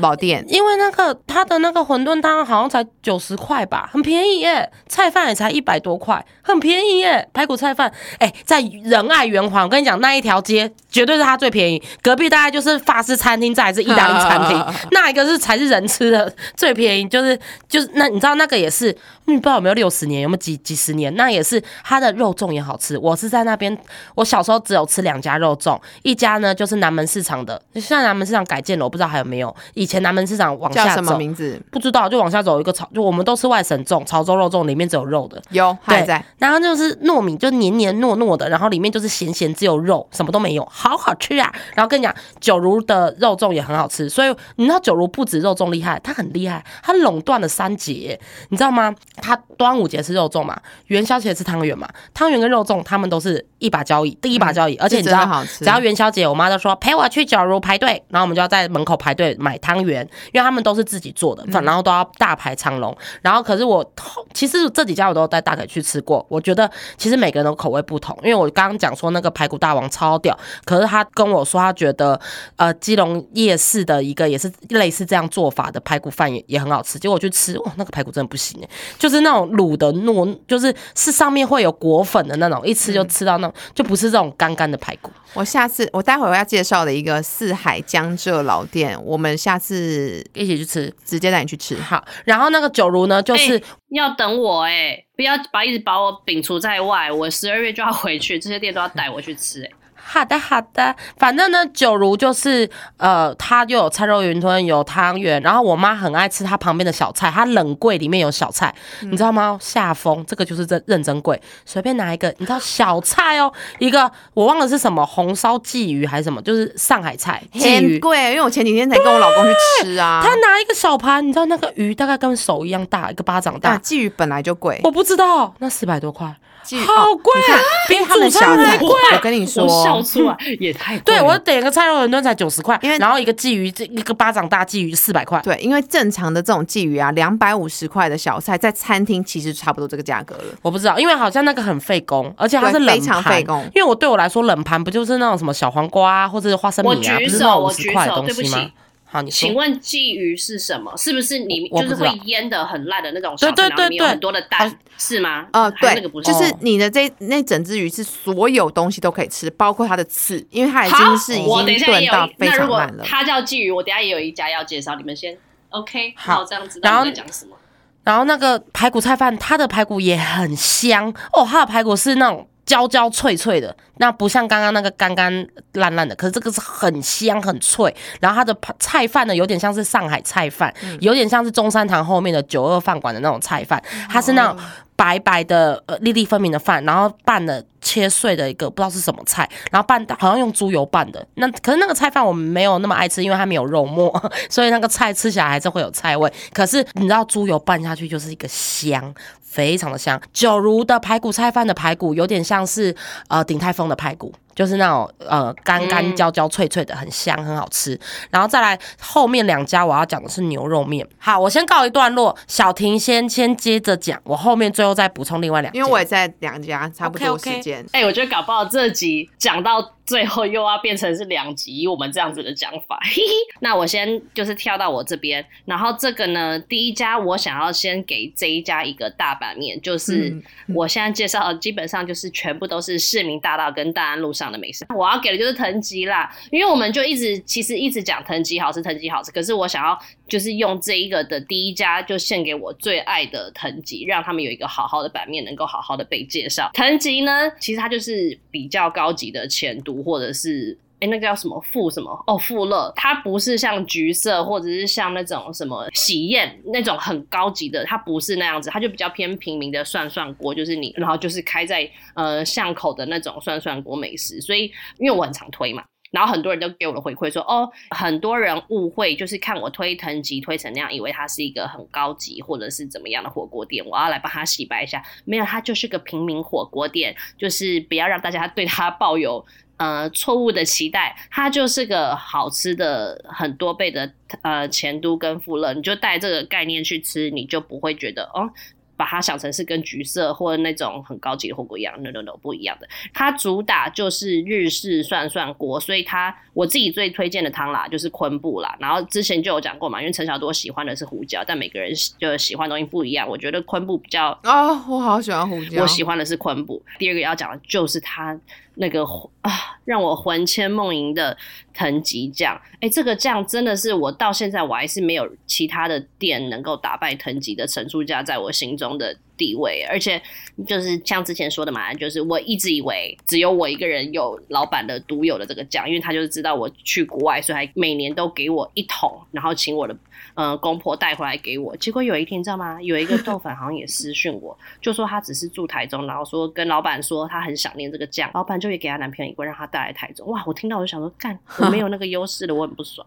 老店。因为那个他的那个馄饨汤好像才九十块吧，很便宜耶。菜饭也才一百多块，很便宜耶。排骨菜饭，哎、在仁爱圆环，我跟你讲，那一条街绝对是它最便宜。隔壁大概就是法式餐厅，再来是意大利餐厅，那一个是才是人吃的最便宜，就是就是那你知道那个也是，嗯，不知道有没有六十年，有没有几几十年？那也是它的肉粽也好吃。我是在那边，我小时候只有吃两家肉粽，一家呢就是南门市场的，现在南门市场改建了，我不知道还有没有。以前南门市场往叫什么，名字？不知道就往下走一个潮，就我们都吃外省粽，潮州肉粽里面只有肉的。有还在。然后就是糯米，就黏黏糯糯的，然后里面就是咸咸，只有肉，什么都没有，好好吃啊！然后跟你讲，九如的肉粽也很好吃，所以你知道九如不止肉粽厉害，它很厉害，它垄断了三节，你知道吗？它端午节吃肉粽嘛，元宵节吃汤圆嘛，汤圆跟肉粽他们都是一把交易，第一把交椅，而且你知道只要元宵节，我妈就说陪我去九如排队，然后我们就要在门口排队买汤圆，因为他们都是自己做的，反然后都要大排长龙。然后可是我其实这几家我都带大可去吃过，我觉得其实每个人的口味不同，因为我刚刚讲说那个排骨大王超屌，可是他跟我说他觉得呃基隆夜市的一个也是类似这样做法的排骨饭也也很好吃，结果我去吃哇那个排骨真的不行哎，就是那种卤的糯，就是是上面会有果粉的那种，一吃就吃到那种，就不是这种干干的排骨。我下次我待会我要介绍的一个四海江浙老店，我们下次一起去吃。直接带你去吃。好，然后那个九如呢，就是、哎要等我哎、不要把一直把我摒除在外。我十二月就要回去，这些店都要带我去吃哎、好的好的，反正呢，九如就是呃，它又有菜肉云吞，有汤圆，然后我妈很爱吃它旁边的小菜，它冷柜里面有小菜，你知道吗？下风这个就是认认真贵，随便拿一个，你知道小菜哦，一个我忘了是什么红烧鲫鱼还是什么，就是上海菜鲫鱼。很贵，因为我前几天才跟我老公去吃啊。他拿一个小盘，你知道那个鱼大概跟手一样大，一个巴掌啊，大，鲫鱼本来就贵，我不知道，那四百多块，好贵啊比主菜还贵我跟你说，我笑出来也太贵对了我点个菜肉馄饨才九十块，因为然后一个鲫鱼，这一个巴掌大鲫鱼四百块。对，因为正常的这种鲫鱼啊，两百五十块的小菜，在餐厅其实差不多这个价格了。我不知道，因为好像那个很费工，而且它是冷对非常盘费工因为我对我来说，冷盘不就是那种什么小黄瓜啊，或者是花生米啊，我不是那种五十块的手对不起东西吗？好，你说请。问鲫鱼是什么？是不是你就是会腌的很烂的那种小对对菜，然后里面有对很多的蛋，是吗？呃，对那个不，是，就是你的这那整只鱼是所有东西都可以吃，包括它的刺，因为它已经是已经炖到非常烂了。它叫鲫鱼，我等下也有一家要介绍，你们先 OK，好这样子然后讲什么。然后那个排骨菜饭，它的排骨也很香哦，它的排骨是那种焦焦脆脆的，那不像刚刚那个干干烂烂的，可是这个是很香很脆。然后它的排菜饭呢，有点像是上海菜饭，有点像是中山堂后面的九二饭馆的那种菜饭，它是那种白白的呃粒粒分明的饭，然后拌了切碎的一个不知道是什么菜，然后拌好像用猪油拌的。那可是那个菜饭我们没有那么爱吃，因为它没有肉末，所以那个菜吃起来还是会有菜味。可是你知道猪油拌下去就是一个香。非常的香，九如的排骨菜饭的排骨有点像是呃鼎泰丰的排骨，就是那种呃干干焦焦脆脆的，很香很好吃。然后再来后面两家我要讲的是牛肉面。好，我先告一段落，小婷先先接着讲，我后面最后再补充另外两家。因为我也在两家差不多时间。哎、我觉得搞不好这集讲到最后又要变成是两集，以我们这样子的讲法。嘿嘿，那我先就是跳到我这边，然后这个呢，第一家我想要先给这一家一个大版面，就是嗯我现在介绍的基本上就是全部都是市民大道跟大安路上的美食。我要给的就是藤吉啦，因为我们就一直其实一直讲藤吉好吃，藤吉好吃，可是我想要就是用这一个的第一家就献给我最爱的藤吉，让他们有一个好好的版面，能够好好的被介绍。藤吉呢，其实它就是比较高级的前读或者是。哎，那个叫什么？富什么？哦，富乐，它不是像橘色或者是像那种什么喜宴那种很高级的，它不是那样子，它就比较偏平民的涮涮锅，就是你，然后就是开在呃巷口的那种涮涮锅美食，所以因为我很常推嘛，然后很多人都给我的回馈说，哦，很多人误会，就是看我推藤吉推成那样，以为它是一个很高级或者是怎么样的火锅店，我要来帮他洗白一下，没有，它就是个平民火锅店，就是不要让大家对它抱有。呃，错误的期待，它就是个好吃的很多倍的呃前都跟富乐，你就带这个概念去吃，你就不会觉得哦，把它想成是跟橘色或者那种很高级的火锅一样，no no no 不一样的。它主打就是日式涮涮锅，所以它我自己最推荐的汤啦就是昆布啦。然后之前就有讲过嘛，因为陈小多喜欢的是胡椒，但每个人就喜欢的东西不一样。我觉得昆布比较哦，我好喜欢胡椒。我喜欢的是昆布。第二个要讲的就是它那个啊，让我魂牵梦萦的藤吉酱。哎，这个酱真的是我到现在我还是没有其他的店能够打败藤吉的陈醋酱在我心中的地位。而且就是像之前说的嘛，就是我一直以为只有我一个人有老板的独有的这个酱，因为他就是知道我去国外，所以还每年都给我一桶，然后请我的。呃，公婆带回来给我，结果有一天你知道吗？有一个豆粉好像也私讯我，就说他只是住台中，然后说跟老板说他很想念这个酱，老板就也给他男朋友一罐，让他带来台中。哇，我听到我就想说，干，我没有那个优势的，我很不爽。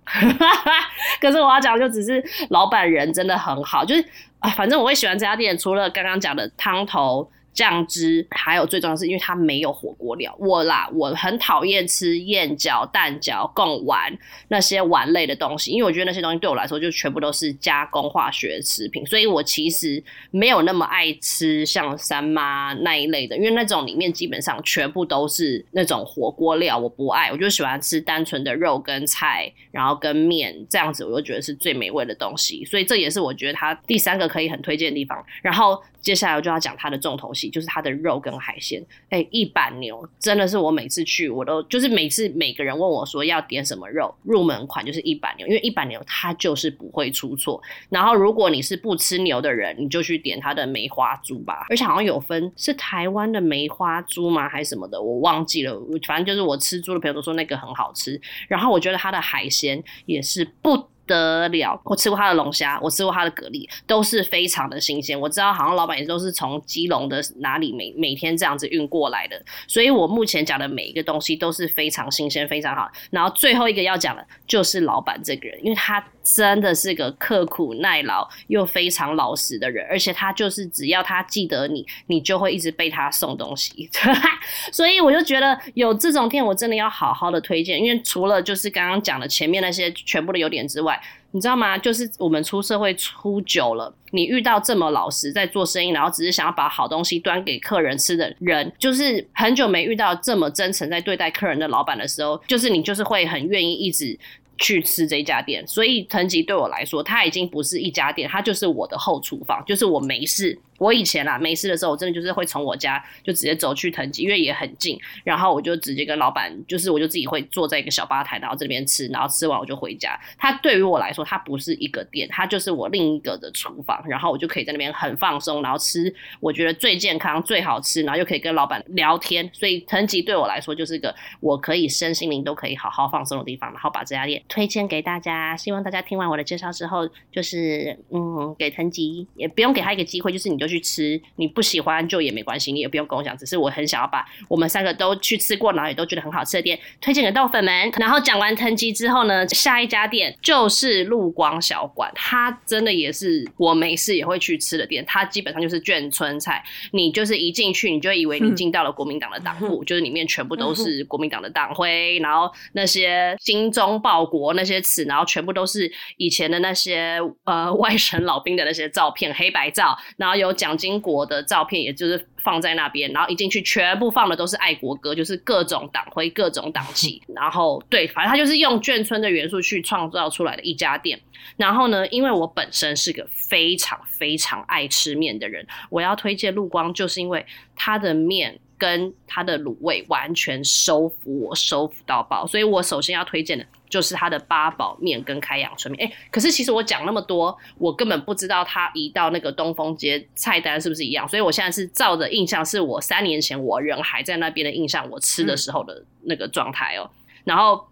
可是我要讲，就只是老板人真的很好，就是啊，反正我会喜欢这家店，除了刚刚讲的汤头。酱汁，还有最重要的是，因为它没有火锅料。我啦，我很讨厌吃燕饺、蛋饺、贡丸那些丸类的东西，因为我觉得那些东西对我来说就全部都是加工化学食品，所以我其实没有那么爱吃像三妈那一类的，因为那种里面基本上全部都是那种火锅料，我不爱，我就喜欢吃单纯的肉跟菜，然后跟面这样子，我就觉得是最美味的东西。所以这也是我觉得它第三个可以很推荐的地方。然后接下来我就要讲它的重头戏。就是它的肉跟海鲜。哎，一板牛真的是我每次去，我都就是每次每个人问我说要点什么肉，入门款就是一板牛，因为一板牛它就是不会出错。然后如果你是不吃牛的人，你就去点它的梅花猪吧，而且好像有分是台湾的梅花猪吗，还是什么的，我忘记了。反正就是我吃猪的朋友都说那个很好吃，然后我觉得它的海鲜也是不。得了！我吃过他的龙虾，我吃过他的蛤蜊，都是非常的新鲜。我知道好像老板也都是从基隆的哪里每每天这样子运过来的，所以我目前讲的每一个东西都是非常新鲜、非常好。然后最后一个要讲的就是老板这个人，因为他真的是个刻苦耐劳又非常老实的人，而且他就是只要他记得你，你就会一直被他送东西。所以我就觉得有这种店，我真的要好好的推荐，因为除了就是刚刚讲的前面那些全部的优点之外。你知道吗？就是我们出社会出久了，你遇到这么老实在做生意，然后只是想要把好东西端给客人吃的人，就是很久没遇到这么真诚在对待客人的老板的时候，就是你就是会很愿意一直。去吃这家店，所以藤吉对我来说，它已经不是一家店，它就是我的后厨房，就是我没事。我以前啦没事的时候，我真的就是会从我家就直接走去藤吉，因为也很近，然后我就直接跟老板，就是我就自己会坐在一个小吧台，然后这边吃，然后吃完我就回家。它对于我来说，它不是一个店，它就是我另一个的厨房，然后我就可以在那边很放松，然后吃我觉得最健康、最好吃，然后又可以跟老板聊天。所以藤吉对我来说就是个我可以身心灵都可以好好放松的地方，然后把这家店。推荐给大家，希望大家听完我的介绍之后，就是嗯，给藤吉也不用给他一个机会，就是你就吃，你不喜欢就也没关系，你也不用跟我讲，只是我很想要把我们三个都去吃过，然后也都觉得很好吃的店推荐给豆粉们。然后讲完藤吉之后呢，下一家店就是陆光小馆，它真的也是我没事也会去吃的店，它基本上就是眷村菜，你就是一进去你就以为你进到了国民党的党部，就是里面全部都是国民党的党徽，然后那些精忠报国。那些词，然后全部都是以前的那些呃外省老兵的那些照片，黑白照，然后有蒋经国的照片，也就是放在那边，然后一进去全部放的都是爱国歌，就是各种党徽、各种党旗，然后对，反正他就是用眷村的元素去创造出来的一家店。然后呢，因为我本身是个非常非常爱吃面的人，我要推荐陆光，就是因为它的面。跟它的卤味完全收服我，收服到爆，所以我首先要推荐的就是它的八宝面跟开阳春面。哎，可是其实我讲那么多，我根本不知道它移到那个东风街菜单是不是一样，所以我现在是照着印象，是我三年前我人还在那边的印象，我吃的时候的那个状态哦。然后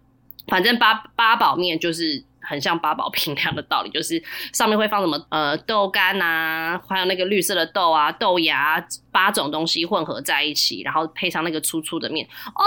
反正八八宝面就是。很像八宝瓶那样的道理，就是上面会放什么呃豆干啊，还有那个绿色的豆啊、豆芽八种东西混合在一起，然后配上那个粗粗的面，哦，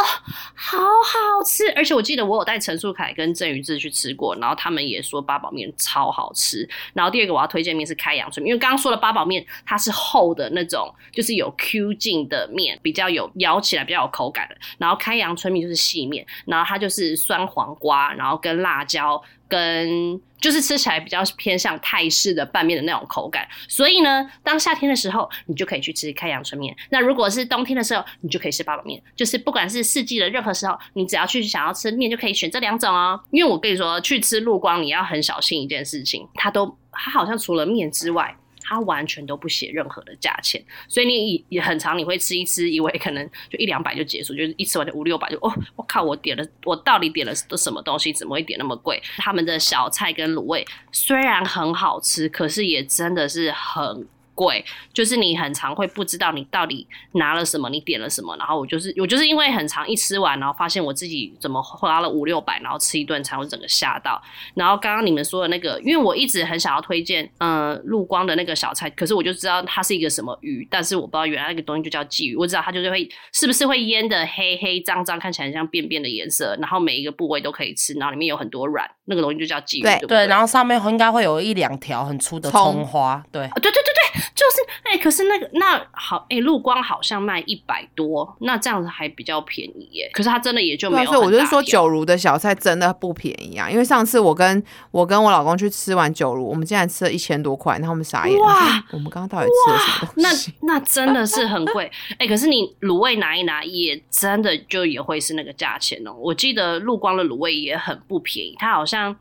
好好吃！而且我记得我有带陈树凯跟郑宇志去吃过，然后他们也说八宝面超好吃。然后第二个我要推荐面是开阳春面，因为刚刚说的八宝面它是厚的那种，就是有 Q 劲的面，比较有咬起来比较有口感的。然后开阳春面就是细面，然后它就是酸黄瓜，然后跟辣椒。跟就是吃起来比较偏向泰式的拌面的那种口感，所以呢，当夏天的时候，你就可以去吃开阳春面；那如果是冬天的时候，你就可以吃八宝面。就是不管是四季的任何时候，你只要去想要吃面，就可以选这两种哦。因为我跟你说，去吃陆光，你要很小心一件事情，它都它好像除了面之外。他完全都不写任何的价钱，所以你也很常，你会吃一吃，以为可能就一两百就结束，就是一吃完就五六百就哦，我靠，我点了，我到底点了都什么东西，怎么会点那么贵？他们的小菜跟卤味虽然很好吃，可是也真的是很。贵就是你很常会不知道你到底拿了什么，你点了什么，然后我就是我就是因为很常一吃完，然后发现我自己怎么花了五六百，然后吃一顿餐，我整个吓到。然后刚刚你们说的那个，因为我一直很想要推荐，嗯，陆光的那个小菜，可是我就知道它是一个什么鱼，但是我不知道原来那个东西就叫鲫鱼，我知道它就是会是不是会腌的黑黑脏脏，看起来像便便的颜色，然后每一个部位都可以吃，然后里面有很多软，那个东西就叫鲫鱼，对对，然后上面应该会有一两条很粗的葱花，对，对对对对。就是哎，可是那个那好哎，陆光好像卖一百多，那这样子还比较便宜耶。可是它真的也就没有。所以我就是说，九如的小菜真的不便宜啊。因为上次我跟我跟我老公去吃完九如，我们竟然吃了一千多块，然后我们傻眼。哇！我们刚刚到底吃了什么东西？那那真的是很贵 哎。可是你卤味拿一拿，也真的就也会是那个价钱哦。我记得陆光的卤味也很不便宜，它好像。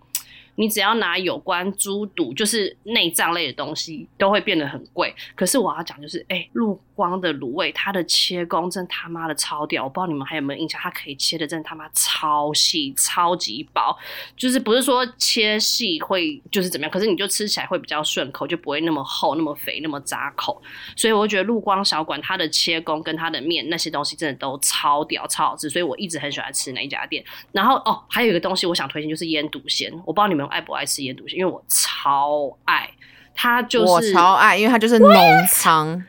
你只要拿有关猪肚，就是内脏类的东西，都会变得很贵。可是我要讲就是，哎，路光的卤味，它的切工真他妈的超屌，我不知道你们还有没有印象，它可以切的真他妈超细、超级薄，就是不是说切细会就是怎么样，可是你就吃起来会比较顺口，就不会那么厚、那么肥、那么扎口。所以我觉得陆光小馆它的切工跟它的面那些东西真的都超屌、超好吃，所以我一直很喜欢吃那一家店。然后哦，还有一个东西我想推荐就是腌笃鲜，我不知道你们爱不爱吃腌笃鲜，因为我超爱。它就是我超爱，因为它就是浓汤。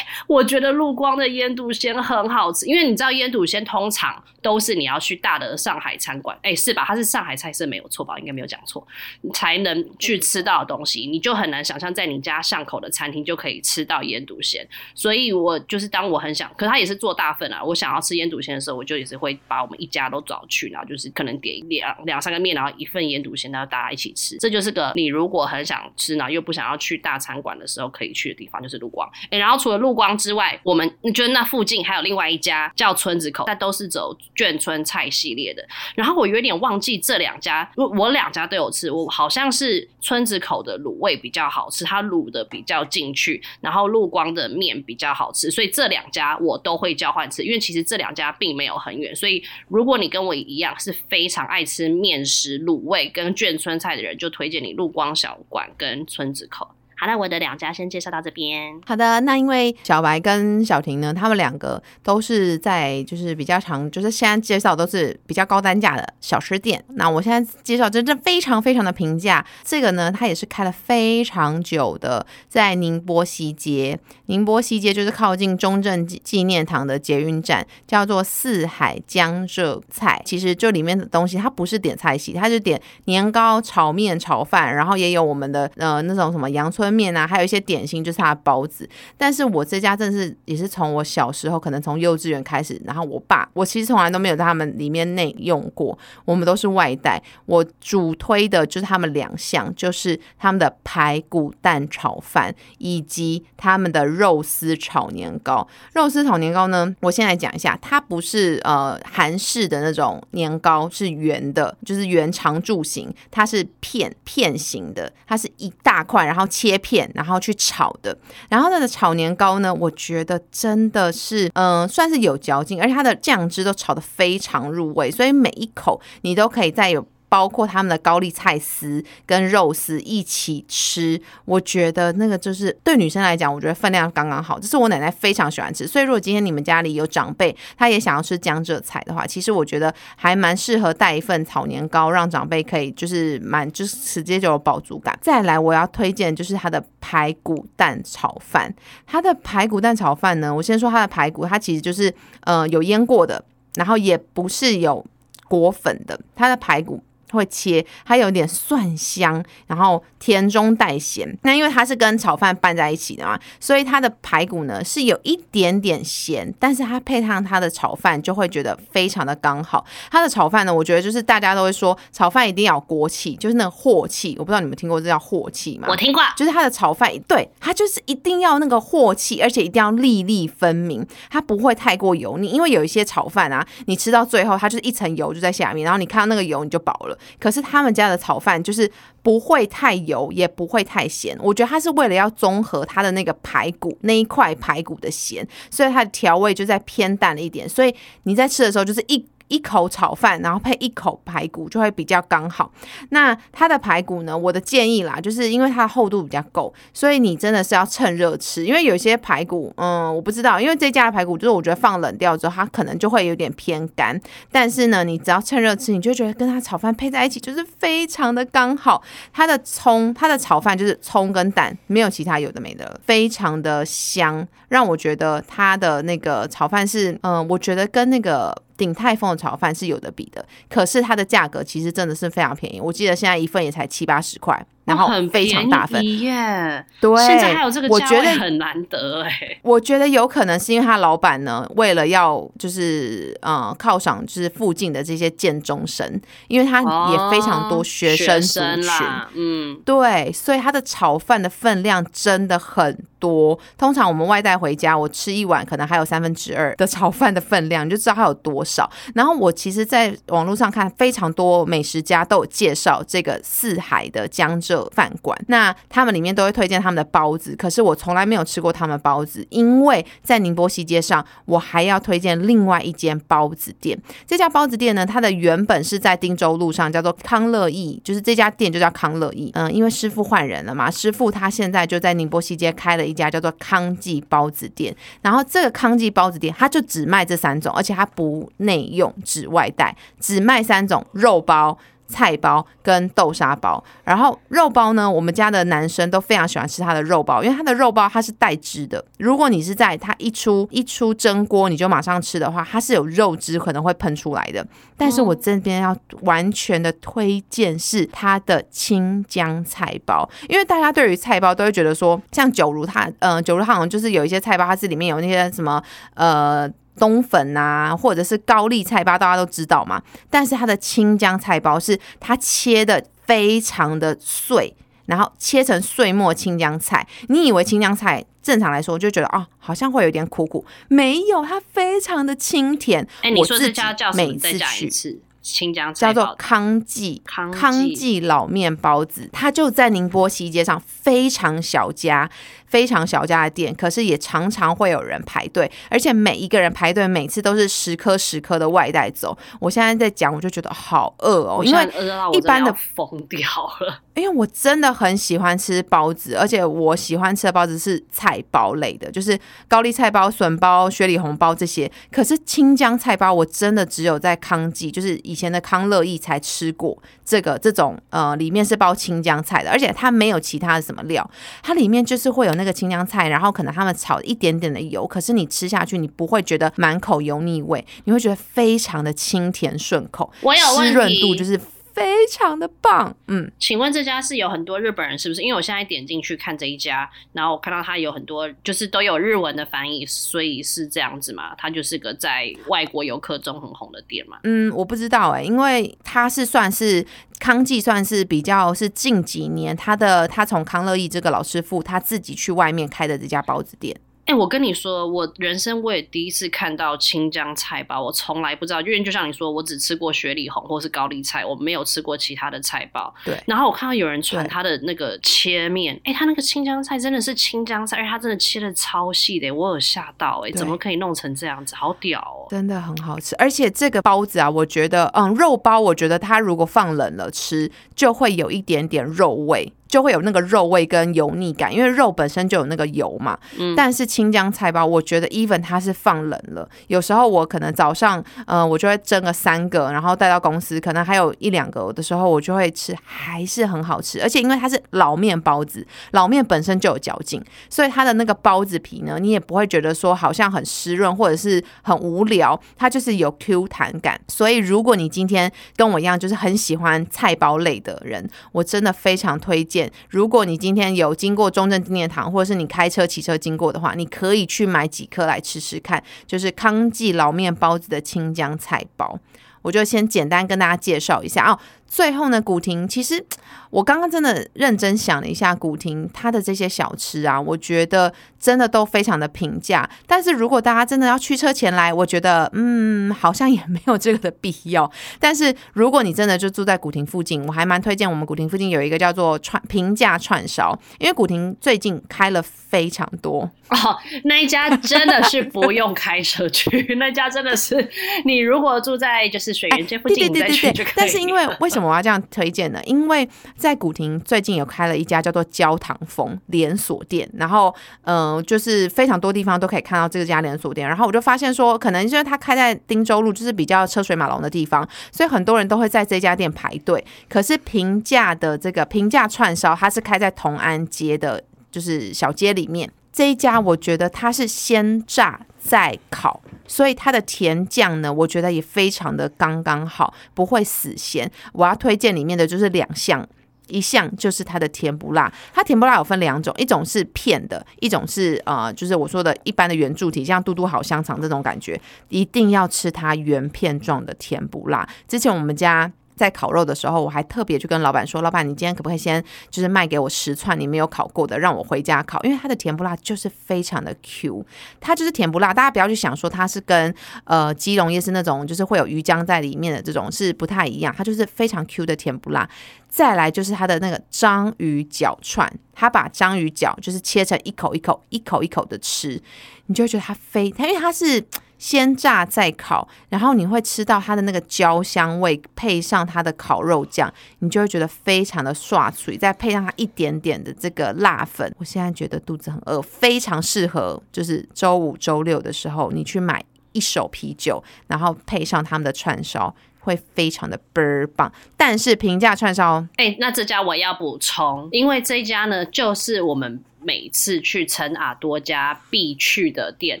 我觉得陆光的腌笃鲜很好吃，因为你知道腌笃鲜通常都是你要去大的上海餐馆，哎，是吧？它是上海菜色没有错吧？应该没有讲错，才能去吃到的东西，你就很难想象在你家巷口的餐厅就可以吃到腌笃鲜。所以我就是当我很想，可它也是做大份啊，我想要吃腌笃鲜的时候，我就也是会把我们一家都找去，然后就是可能点两两三个面，然后一份腌笃鲜，然后大家一起吃。这就是个你如果很想吃，然后又不想要去大餐馆的时候可以去的地方，就是陆光。哎，然后除了陆光之外，我们你觉得那附近还有另外一家叫村子口，但都是走眷村菜系列的。然后我有点忘记这两家，我我两家都有吃，我好像是村子口的卤味比较好吃，它卤的比较进去，然后陆光的面比较好吃，所以这两家我都会交换吃，因为其实这两家并没有很远，所以如果你跟我一样是非常爱吃面食、卤味跟眷村菜的人，就推荐你陆光小馆跟村子口。好，那我的两家先介绍到这边。好的，那因为小白跟小婷呢，他们两个都是在就是比较长，就是现在介绍都是比较高单价的小吃店。那我现在介绍真正非常非常的平价，这个呢，它也是开了非常久的，在宁波西街。宁波西街就是靠近中正纪纪念堂的捷运站，叫做四海江浙菜。其实就里面的东西，它不是点菜系，它就点年糕、炒面、炒饭，然后也有我们的呃那种什么阳春面啊，还有一些点心，就是它的包子。但是我这家真的是也是从我小时候，可能从幼稚园开始，然后我爸，我其实从来都没有在他们里面内用过，我们都是外带。我主推的就是他们两项，就是他们的排骨蛋炒饭以及他们的肉丝炒年糕。肉丝炒年糕呢，我先来讲一下，它不是呃韩式的那种年糕，是圆的，就是圆长柱形，它是片片形的，它是一大块，然后切片，然后去炒的。然后它的炒年糕呢，我觉得真的是嗯、算是有嚼劲，而且它的酱汁都炒的非常入味，所以每一口你都可以在有。包括他们的高丽菜丝跟肉丝一起吃，我觉得那个就是对女生来讲，我觉得分量刚刚好。这是我奶奶非常喜欢吃，所以如果今天你们家里有长辈，他也想要吃江浙菜的话，其实我觉得还蛮适合带一份炒年糕，让长辈可以就是蛮就是直接就有饱足感。再来，我要推荐就是它的排骨蛋炒饭。它的排骨蛋炒饭呢，我先说它的排骨，它其实就是呃有腌过的，然后也不是有裹粉的，它的排骨。会切，它有点蒜香，然后甜中带咸。那因为它是跟炒饭拌在一起的嘛，所以它的排骨呢是有一点点咸，但是它配上它的炒饭就会觉得非常的刚好。它的炒饭呢，我觉得就是大家都会说炒饭一定要有锅气，就是那个镬气。我不知道你们听过这叫镬气吗？我听过，就是它的炒饭，对它就是一定要那个镬气，而且一定要粒粒分明，它不会太过油腻。因为有一些炒饭啊，你吃到最后它就是一层油就在下面，然后你看到那个油你就饱了。可是他们家的炒饭就是不会太油，也不会太咸。我觉得它是为了要综合它的那个排骨那一块排骨的咸，所以它的调味就在偏淡了一点。所以你在吃的时候就是一。一口炒饭，然后配一口排骨，就会比较刚好。那它的排骨呢？我的建议啦，就是因为它的厚度比较够，所以你真的是要趁热吃。因为有些排骨，嗯，我不知道，因为这家的排骨就是我觉得放冷掉之后，它可能就会有点偏干。但是呢，你只要趁热吃，你就觉得跟它炒饭配在一起就是非常的刚好。它的葱，它的炒饭就是葱跟蛋，没有其他有的没的，非常的香，让我觉得它的那个炒饭是，嗯，我觉得跟那个。鼎泰丰的炒饭是有的比的，可是它的价格其实真的是非常便宜。我记得现在一份也才七八十块，然后很非常大份。便宜耶！对，现在还有这个我觉得很难得哎。我觉得有可能是因为他老板呢，为了要就是呃犒赏就是附近的这些建中生，因为他也非常多学生族群，啦，嗯，对，所以他的炒饭的分量真的很多。通常我们外带回家，我吃一碗可能还有三分之二的炒饭的分量，你就知道它有多少。然后我其实在网络上看非常多美食家都有介绍这个四海的江浙舍饭馆，那他们里面都会推荐他们的包子，可是我从来没有吃过他们包子，因为在宁波西街上，我还要推荐另外一间包子店。这家包子店呢，它的原本是在汀州路上，叫做康乐意，就是这家店就叫康乐意。嗯，因为师傅换人了嘛，师傅他现在就在宁波西街开了一家叫做康记包子店。然后这个康记包子店，它就只卖这三种，而且它不内用，只外带，只卖三种肉包。菜包跟豆沙包，然后肉包呢，我们家的男生都非常喜欢吃它的肉包，因为它的肉包它是带汁的。如果你是在它一出一出蒸锅你就马上吃的话，它是有肉汁可能会喷出来的。但是我这边要完全的推荐是它的青江菜包，因为大家对于菜包都会觉得说，像九如它，嗯，九如它好像就是有一些菜包，它是里面有那些什么，呃。冬粉啊，或者是高丽菜包，大家都知道嘛。但是它的青江菜包是它切的非常的碎，然后切成碎末青江菜。你以为青江菜正常来说就觉得哦，好像会有点苦苦，没有，它非常的清甜。哎，你说这家叫什么？再讲一次。青江叫做康记康记老面包子，它就在宁波西街上，非常小家。非常小家的店，可是也常常会有人排队，而且每一个人排队每次都是十颗十颗的外带走。我现在在讲，我就觉得好饿哦，因为一般的疯掉了。因为我真的很喜欢吃包子，而且我喜欢吃的包子是菜包类的，就是高丽菜包、笋包、雪里红包这些。可是青江菜包，我真的只有在康记，就是以前的康乐意才吃过这个这种呃，里面是包青江菜的，而且它没有其他的什么料，它里面就是会有那个青江菜，然后可能他们炒一点点的油，可是你吃下去，你不会觉得满口油腻味，你会觉得非常的清甜顺口，湿润度就是。非常的棒，嗯，请问这家是有很多日本人是不是？因为我现在点进去看这一家，然后我看到它有很多就是都有日文的翻译，所以是这样子嘛？它就是个在外国游客中很红的店嘛？嗯，我不知道哎，因为它是算是康记，算是比较是近几年他的他从康乐意这个老师傅他自己去外面开的这家包子店。哎，我跟你说，我人生我也第一次看到青江菜包，我从来不知道，因为就像你说，我只吃过雪里红或是高丽菜，我没有吃过其他的菜包。对。然后我看到有人传他的那个切面，哎，他那个青江菜真的是青江菜，而且他真的切的超细的，我有吓到，哎，怎么可以弄成这样子？好屌哦！真的很好吃，而且这个包子啊，我觉得，嗯，肉包，我觉得它如果放冷了吃，就会有一点点肉味。就会有那个肉味跟油腻感，因为肉本身就有那个油嘛。嗯。但是青江菜包，我觉得 even 它是放冷了。有时候我可能早上，呃，我就会蒸个三个，然后带到公司，可能还有一两个的时候，我就会吃，还是很好吃。而且因为它是老面包子，老面本身就有嚼劲，所以它的那个包子皮呢，你也不会觉得说好像很湿润或者是很无聊，它就是有 Q 弹感。所以如果你今天跟我一样，就是很喜欢菜包类的人，我真的非常推荐。如果你今天有经过中正纪念堂，或者是你开车、骑车经过的话，你可以去买几颗来吃吃看，就是康记老面包子的清江菜包。我就先简单跟大家介绍一下哦。最后呢，古亭其实我刚刚真的认真想了一下，古亭它的这些小吃啊，我觉得真的都非常的平价。但是如果大家真的要驱车前来，我觉得嗯，好像也没有这个的必要。但是如果你真的就住在古亭附近，我还蛮推荐我们古亭附近有一个叫做串平价串烧，因为古亭最近开了非常多哦。那一家真的是不用开车去，那家真的是你如果住在就是水源街附近，你再去就可以。但是因为为什什么我要这样推荐呢？因为在古亭最近有开了一家叫做焦糖风连锁店，然后嗯，就是非常多地方都可以看到这家连锁店。然后我就发现说，可能因为它开在汀州路，就是比较车水马龙的地方，所以很多人都会在这家店排队。可是平价的这个平价串烧，它是开在同安街的，就是小街里面。这一家我觉得它是先炸再烤，所以它的甜酱呢，我觉得也非常的刚刚好，不会死咸。我要推荐里面的就是两项，一项就是它的甜不辣。它甜不辣有分两种，一种是片的，一种是呃，就是我说的一般的圆柱体，像嘟嘟好香肠这种感觉，一定要吃它圆片状的甜不辣。之前我们家。在烤肉的时候，我还特别去跟老板说：“老板，你今天可不可以先就是卖给我十串你没有烤过的，让我回家烤？因为它的甜不辣就是非常的 Q，它就是甜不辣。大家不要去想说它是跟呃基隆夜市那种就是会有鱼浆在里面的这种是不太一样，它就是非常 Q 的甜不辣。再来就是它的那个章鱼脚串，它把章鱼脚就是切成一口一口一口一口的吃，你就会觉得它非它因为它是。”先炸再烤，然后你会吃到它的那个焦香味，配上它的烤肉酱，你就会觉得非常的爽脆，再配上它一点点的这个辣粉。我现在觉得肚子很饿，非常适合就是周五、周六的时候，你去买一手啤酒，然后配上他们的串烧，会非常的倍儿棒。但是平价串烧，哎，那这家我要补充，因为这一家呢，就是我们。每次去陈阿多家必去的店，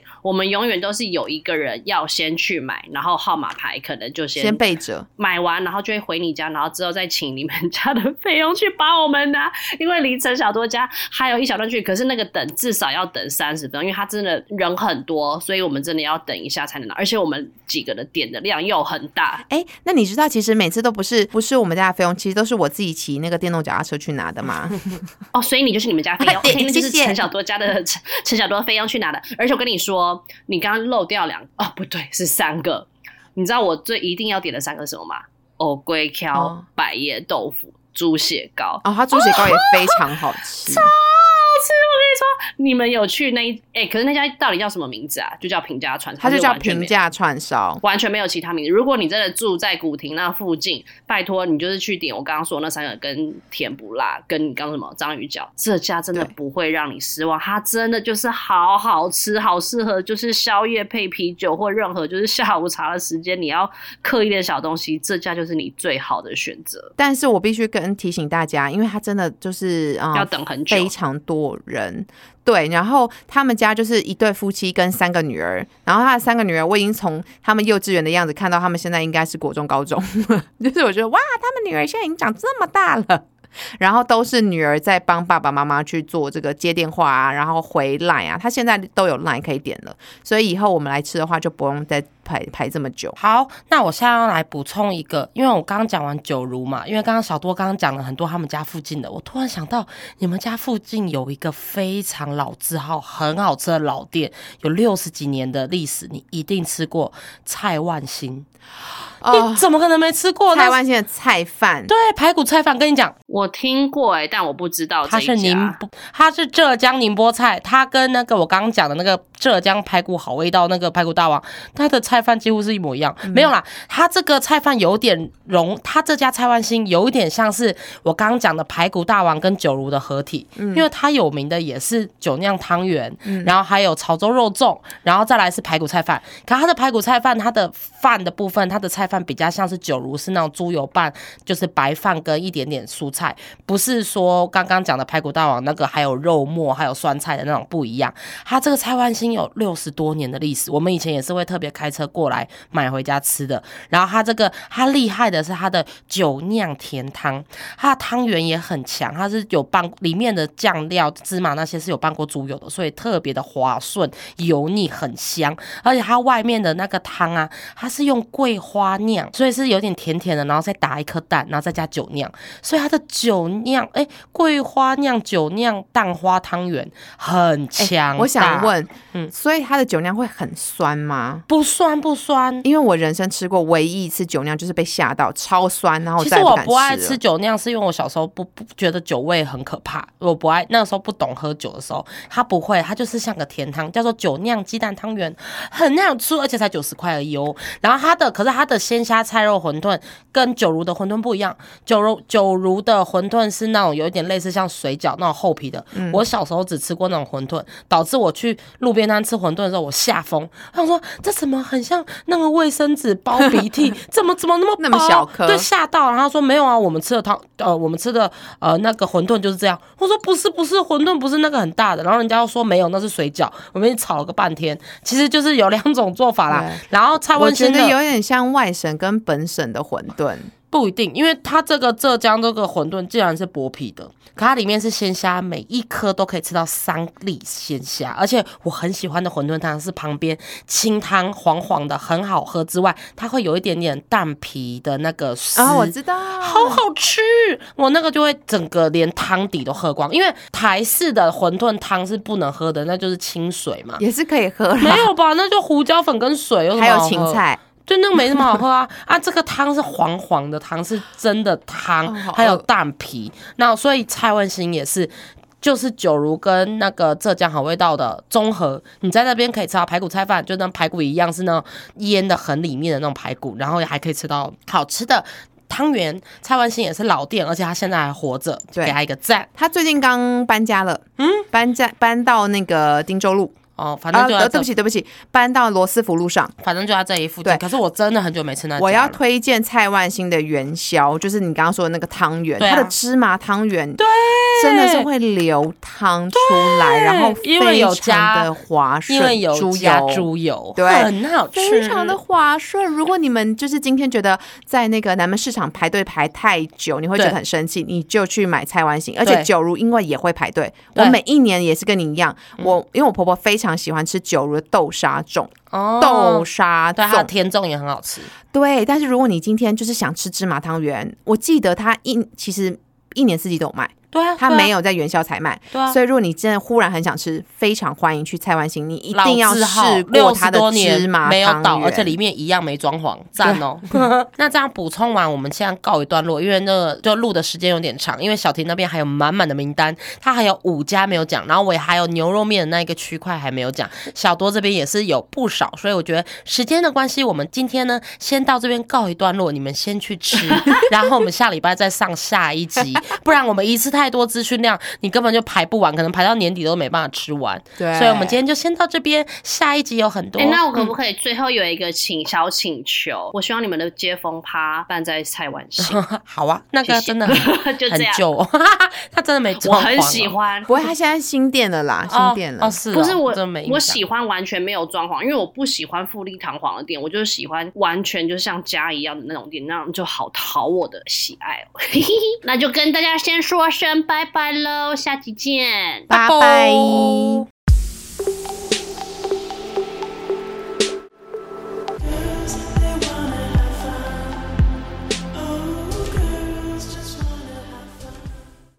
我们永远都是有一个人要先去买，然后号码牌可能就先先备着，买完然后就会回你家，然后之后再请你们家的费用去帮我们拿，因为离陈小多家还有一小段距离，可是那个等至少要等三十分钟，因为他真的人很多，所以我们真的要等一下才能拿，而且我们几个的点的量又很大。哎，那你知道其实每次都不是不是我们家的费用，其实都是我自己骑那个电动脚踏车去拿的吗？哦，所以你就是你们家费用。就是陈小多家的陈陈小多飞扬去哪的？而且我跟你说，你刚刚漏掉两哦，不对，是三个。你知道我最一定要点的三个什么吗？藕龟壳、百叶豆腐、猪血糕。哦，它猪血糕也非常好吃。是，我跟你说，你们有去那一哎，可是那家到底叫什么名字啊？就叫平价串烧，它就叫平价串烧，完全没有其他名字。如果你真的住在古亭那附近，拜托你就是去点我刚刚说那三个，跟甜不辣，跟你刚什么章鱼脚，这家真的不会让你失望。它真的就是好好吃，好适合就是宵夜配啤酒或任何就是下午茶的时间，你要刻意的小东西，这家就是你最好的选择。但是我必须跟提醒大家，因为它真的就是啊，要等很久，非常多。人对，然后他们家就是一对夫妻跟三个女儿，然后他的三个女儿，我已经从他们幼稚园的样子看到他们现在应该是国中、高中，就是我觉得哇，他们女儿现在已经长这么大了。然后都是女儿在帮爸爸妈妈去做这个接电话啊，然后回来啊，他现在都有 line 可以点了，所以以后我们来吃的话就不用再排排这么久。好，那我现在要来补充一个，因为我刚刚讲完九如嘛，因为刚刚小多刚刚讲了很多他们家附近的，我突然想到你们家附近有一个非常老字号、很好吃的老店，有六十几年的历史，你一定吃过蔡万兴。你怎么可能没吃过台湾县的菜饭？对，排骨菜饭，跟你讲，我听过哎，但我不知道它是宁波，它是浙江宁波菜，它跟那个我刚刚讲的那个浙江排骨好味道那个排骨大王，它的菜饭几乎是一模一样。没有啦，他这个菜饭有点融，他这家菜万兴有一点像是我刚刚讲的排骨大王跟九如的合体，因为它有名的也是酒酿汤圆，然后还有潮州肉粽，然后再来是排骨菜饭。可它的排骨菜饭，它的饭的部分，它的菜饭。比较像是酒如是那种猪油拌，就是白饭跟一点点蔬菜，不是说刚刚讲的排骨大王那个还有肉末还有酸菜的那种不一样。他这个蔡万兴有六十多年的历史，我们以前也是会特别开车过来买回家吃的。然后它这个它厉害的是它的酒酿甜汤，它的汤圆也很强，它是有拌里面的酱料芝麻那些是有拌过猪油的，所以特别的滑顺油腻很香，而且它外面的那个汤啊，它是用桂花。酿，所以是有点甜甜的，然后再打一颗蛋，然后再加酒酿，所以它的酒酿，哎，桂花酿酒酿蛋花汤圆很强。我想问，嗯，所以它的酒酿会很酸吗？不酸不酸，因为我人生吃过唯一一次酒酿，就是被吓到超酸，然后其实我不爱吃酒酿，是因为我小时候不不觉得酒味很可怕，我不爱那个时候不懂喝酒的时候，它不会，它就是像个甜汤，叫做酒酿鸡蛋汤圆，很好吃，而且才九十块而已哦。然后它的，可是它的鲜。鲜虾菜肉馄饨跟九如的馄饨不一样，九如九如的馄饨是那种有一点类似像水饺那种厚皮的。我小时候只吃过那种馄饨，导致我去路边摊吃馄饨的时候我吓疯，他说这怎么很像那个卫生纸包鼻涕？怎么怎么那么那么小颗？对，吓到。然后说没有啊，我们吃的汤呃，我们吃的呃那个馄饨就是这样。我说不是不是，馄饨不是那个很大的。然后人家又说没有，那是水饺。我们吵了个半天，其实就是有两种做法啦。然后蔡文我觉得有点像外省。跟本省的馄饨不一定，因为它这个浙江这个馄饨既然是薄皮的，可它里面是鲜虾，每一颗都可以吃到三粒鲜虾，而且我很喜欢的馄饨汤是旁边清汤黄黄的，很好喝之外，它会有一点点蛋皮的那个丝，啊，我知道，好好吃，我那个就会整个连汤底都喝光，因为台式的馄饨汤是不能喝的，那就是清水嘛。也是可以喝啦，没有吧？那就胡椒粉跟水，有什么还有芹菜，对，那个没什么好喝啊 啊！这个汤是黄黄的汤，是真的汤，还有蛋皮。那所以蔡万兴也是。就是九如跟那个浙江好味道的综合，你在那边可以吃到排骨菜饭，就跟排骨一样是那种腌的很里面的那种排骨，然后也还可以吃到好吃的汤圆。蔡万兴也是老店，而且他现在还活着，对给他一个赞他最近刚搬家了，嗯，搬家搬到那个丁州路，哦。反正啊，就对不，起对不起，搬到罗斯福路上。反正就在这一附近。对可是我真的很久没吃那。我要推荐蔡万兴的元宵，就是你刚刚说的那个汤圆，它的芝麻汤圆，对，真的是会流汤出来，然后因为有非常的滑顺，因为有猪加油。猪油，对很好吃，非常的滑顺。如果你们就是今天觉得在那个南门市场排队排太久，你会觉得很生气，你就去买蔡万兴。而且九如因为也会排队，我每一年也是跟你一样，我因为我婆婆非常喜欢吃九如的豆沙粽，哦豆沙对，它的粽，甜粽也很好吃。对。但是如果你今天就是想吃芝麻汤圆，我记得它一其实一年四季都有卖，对啊，它对啊没有在元宵才卖。对啊，所以如果你真的忽然很想吃，非常欢迎去蔡万兴，你一定要试过六十它的芝麻没有倒，而且里面一样没装潢，赞哦。那这样补充完，我们现在告一段落，因为那个就录的时间有点长，因为小婷那边还有满满的名单，他还有五家没有讲，然后我也还有牛肉面的那一个区块还没有讲，小多这边也是有不少，所以我觉得时间的关系，我们今天呢先到这边告一段落，你们先去吃，然后我们下礼拜再上下一集，不然我们一次太多资讯量，你根本就排不完，可能排到年底都没办法吃完。对，所以我们今天就先到这边，下一集有很多。哎、那我可嗯不可以最后有一个请小请求？我希望你们的接风趴办在蔡万兴，好啊，那个真的很 就这样。很旧、哦，他真的没我装潢哦很喜。欢，不过他现在新店了啦，新哦店了。哦，是哦不是我真没我喜欢完全没有装潢，因为我不喜欢富丽堂皇的店，我就是喜欢完全就像家一样的那种店，那样就好讨我的喜爱哦。那就跟大家先说声拜拜喽下期见。拜拜。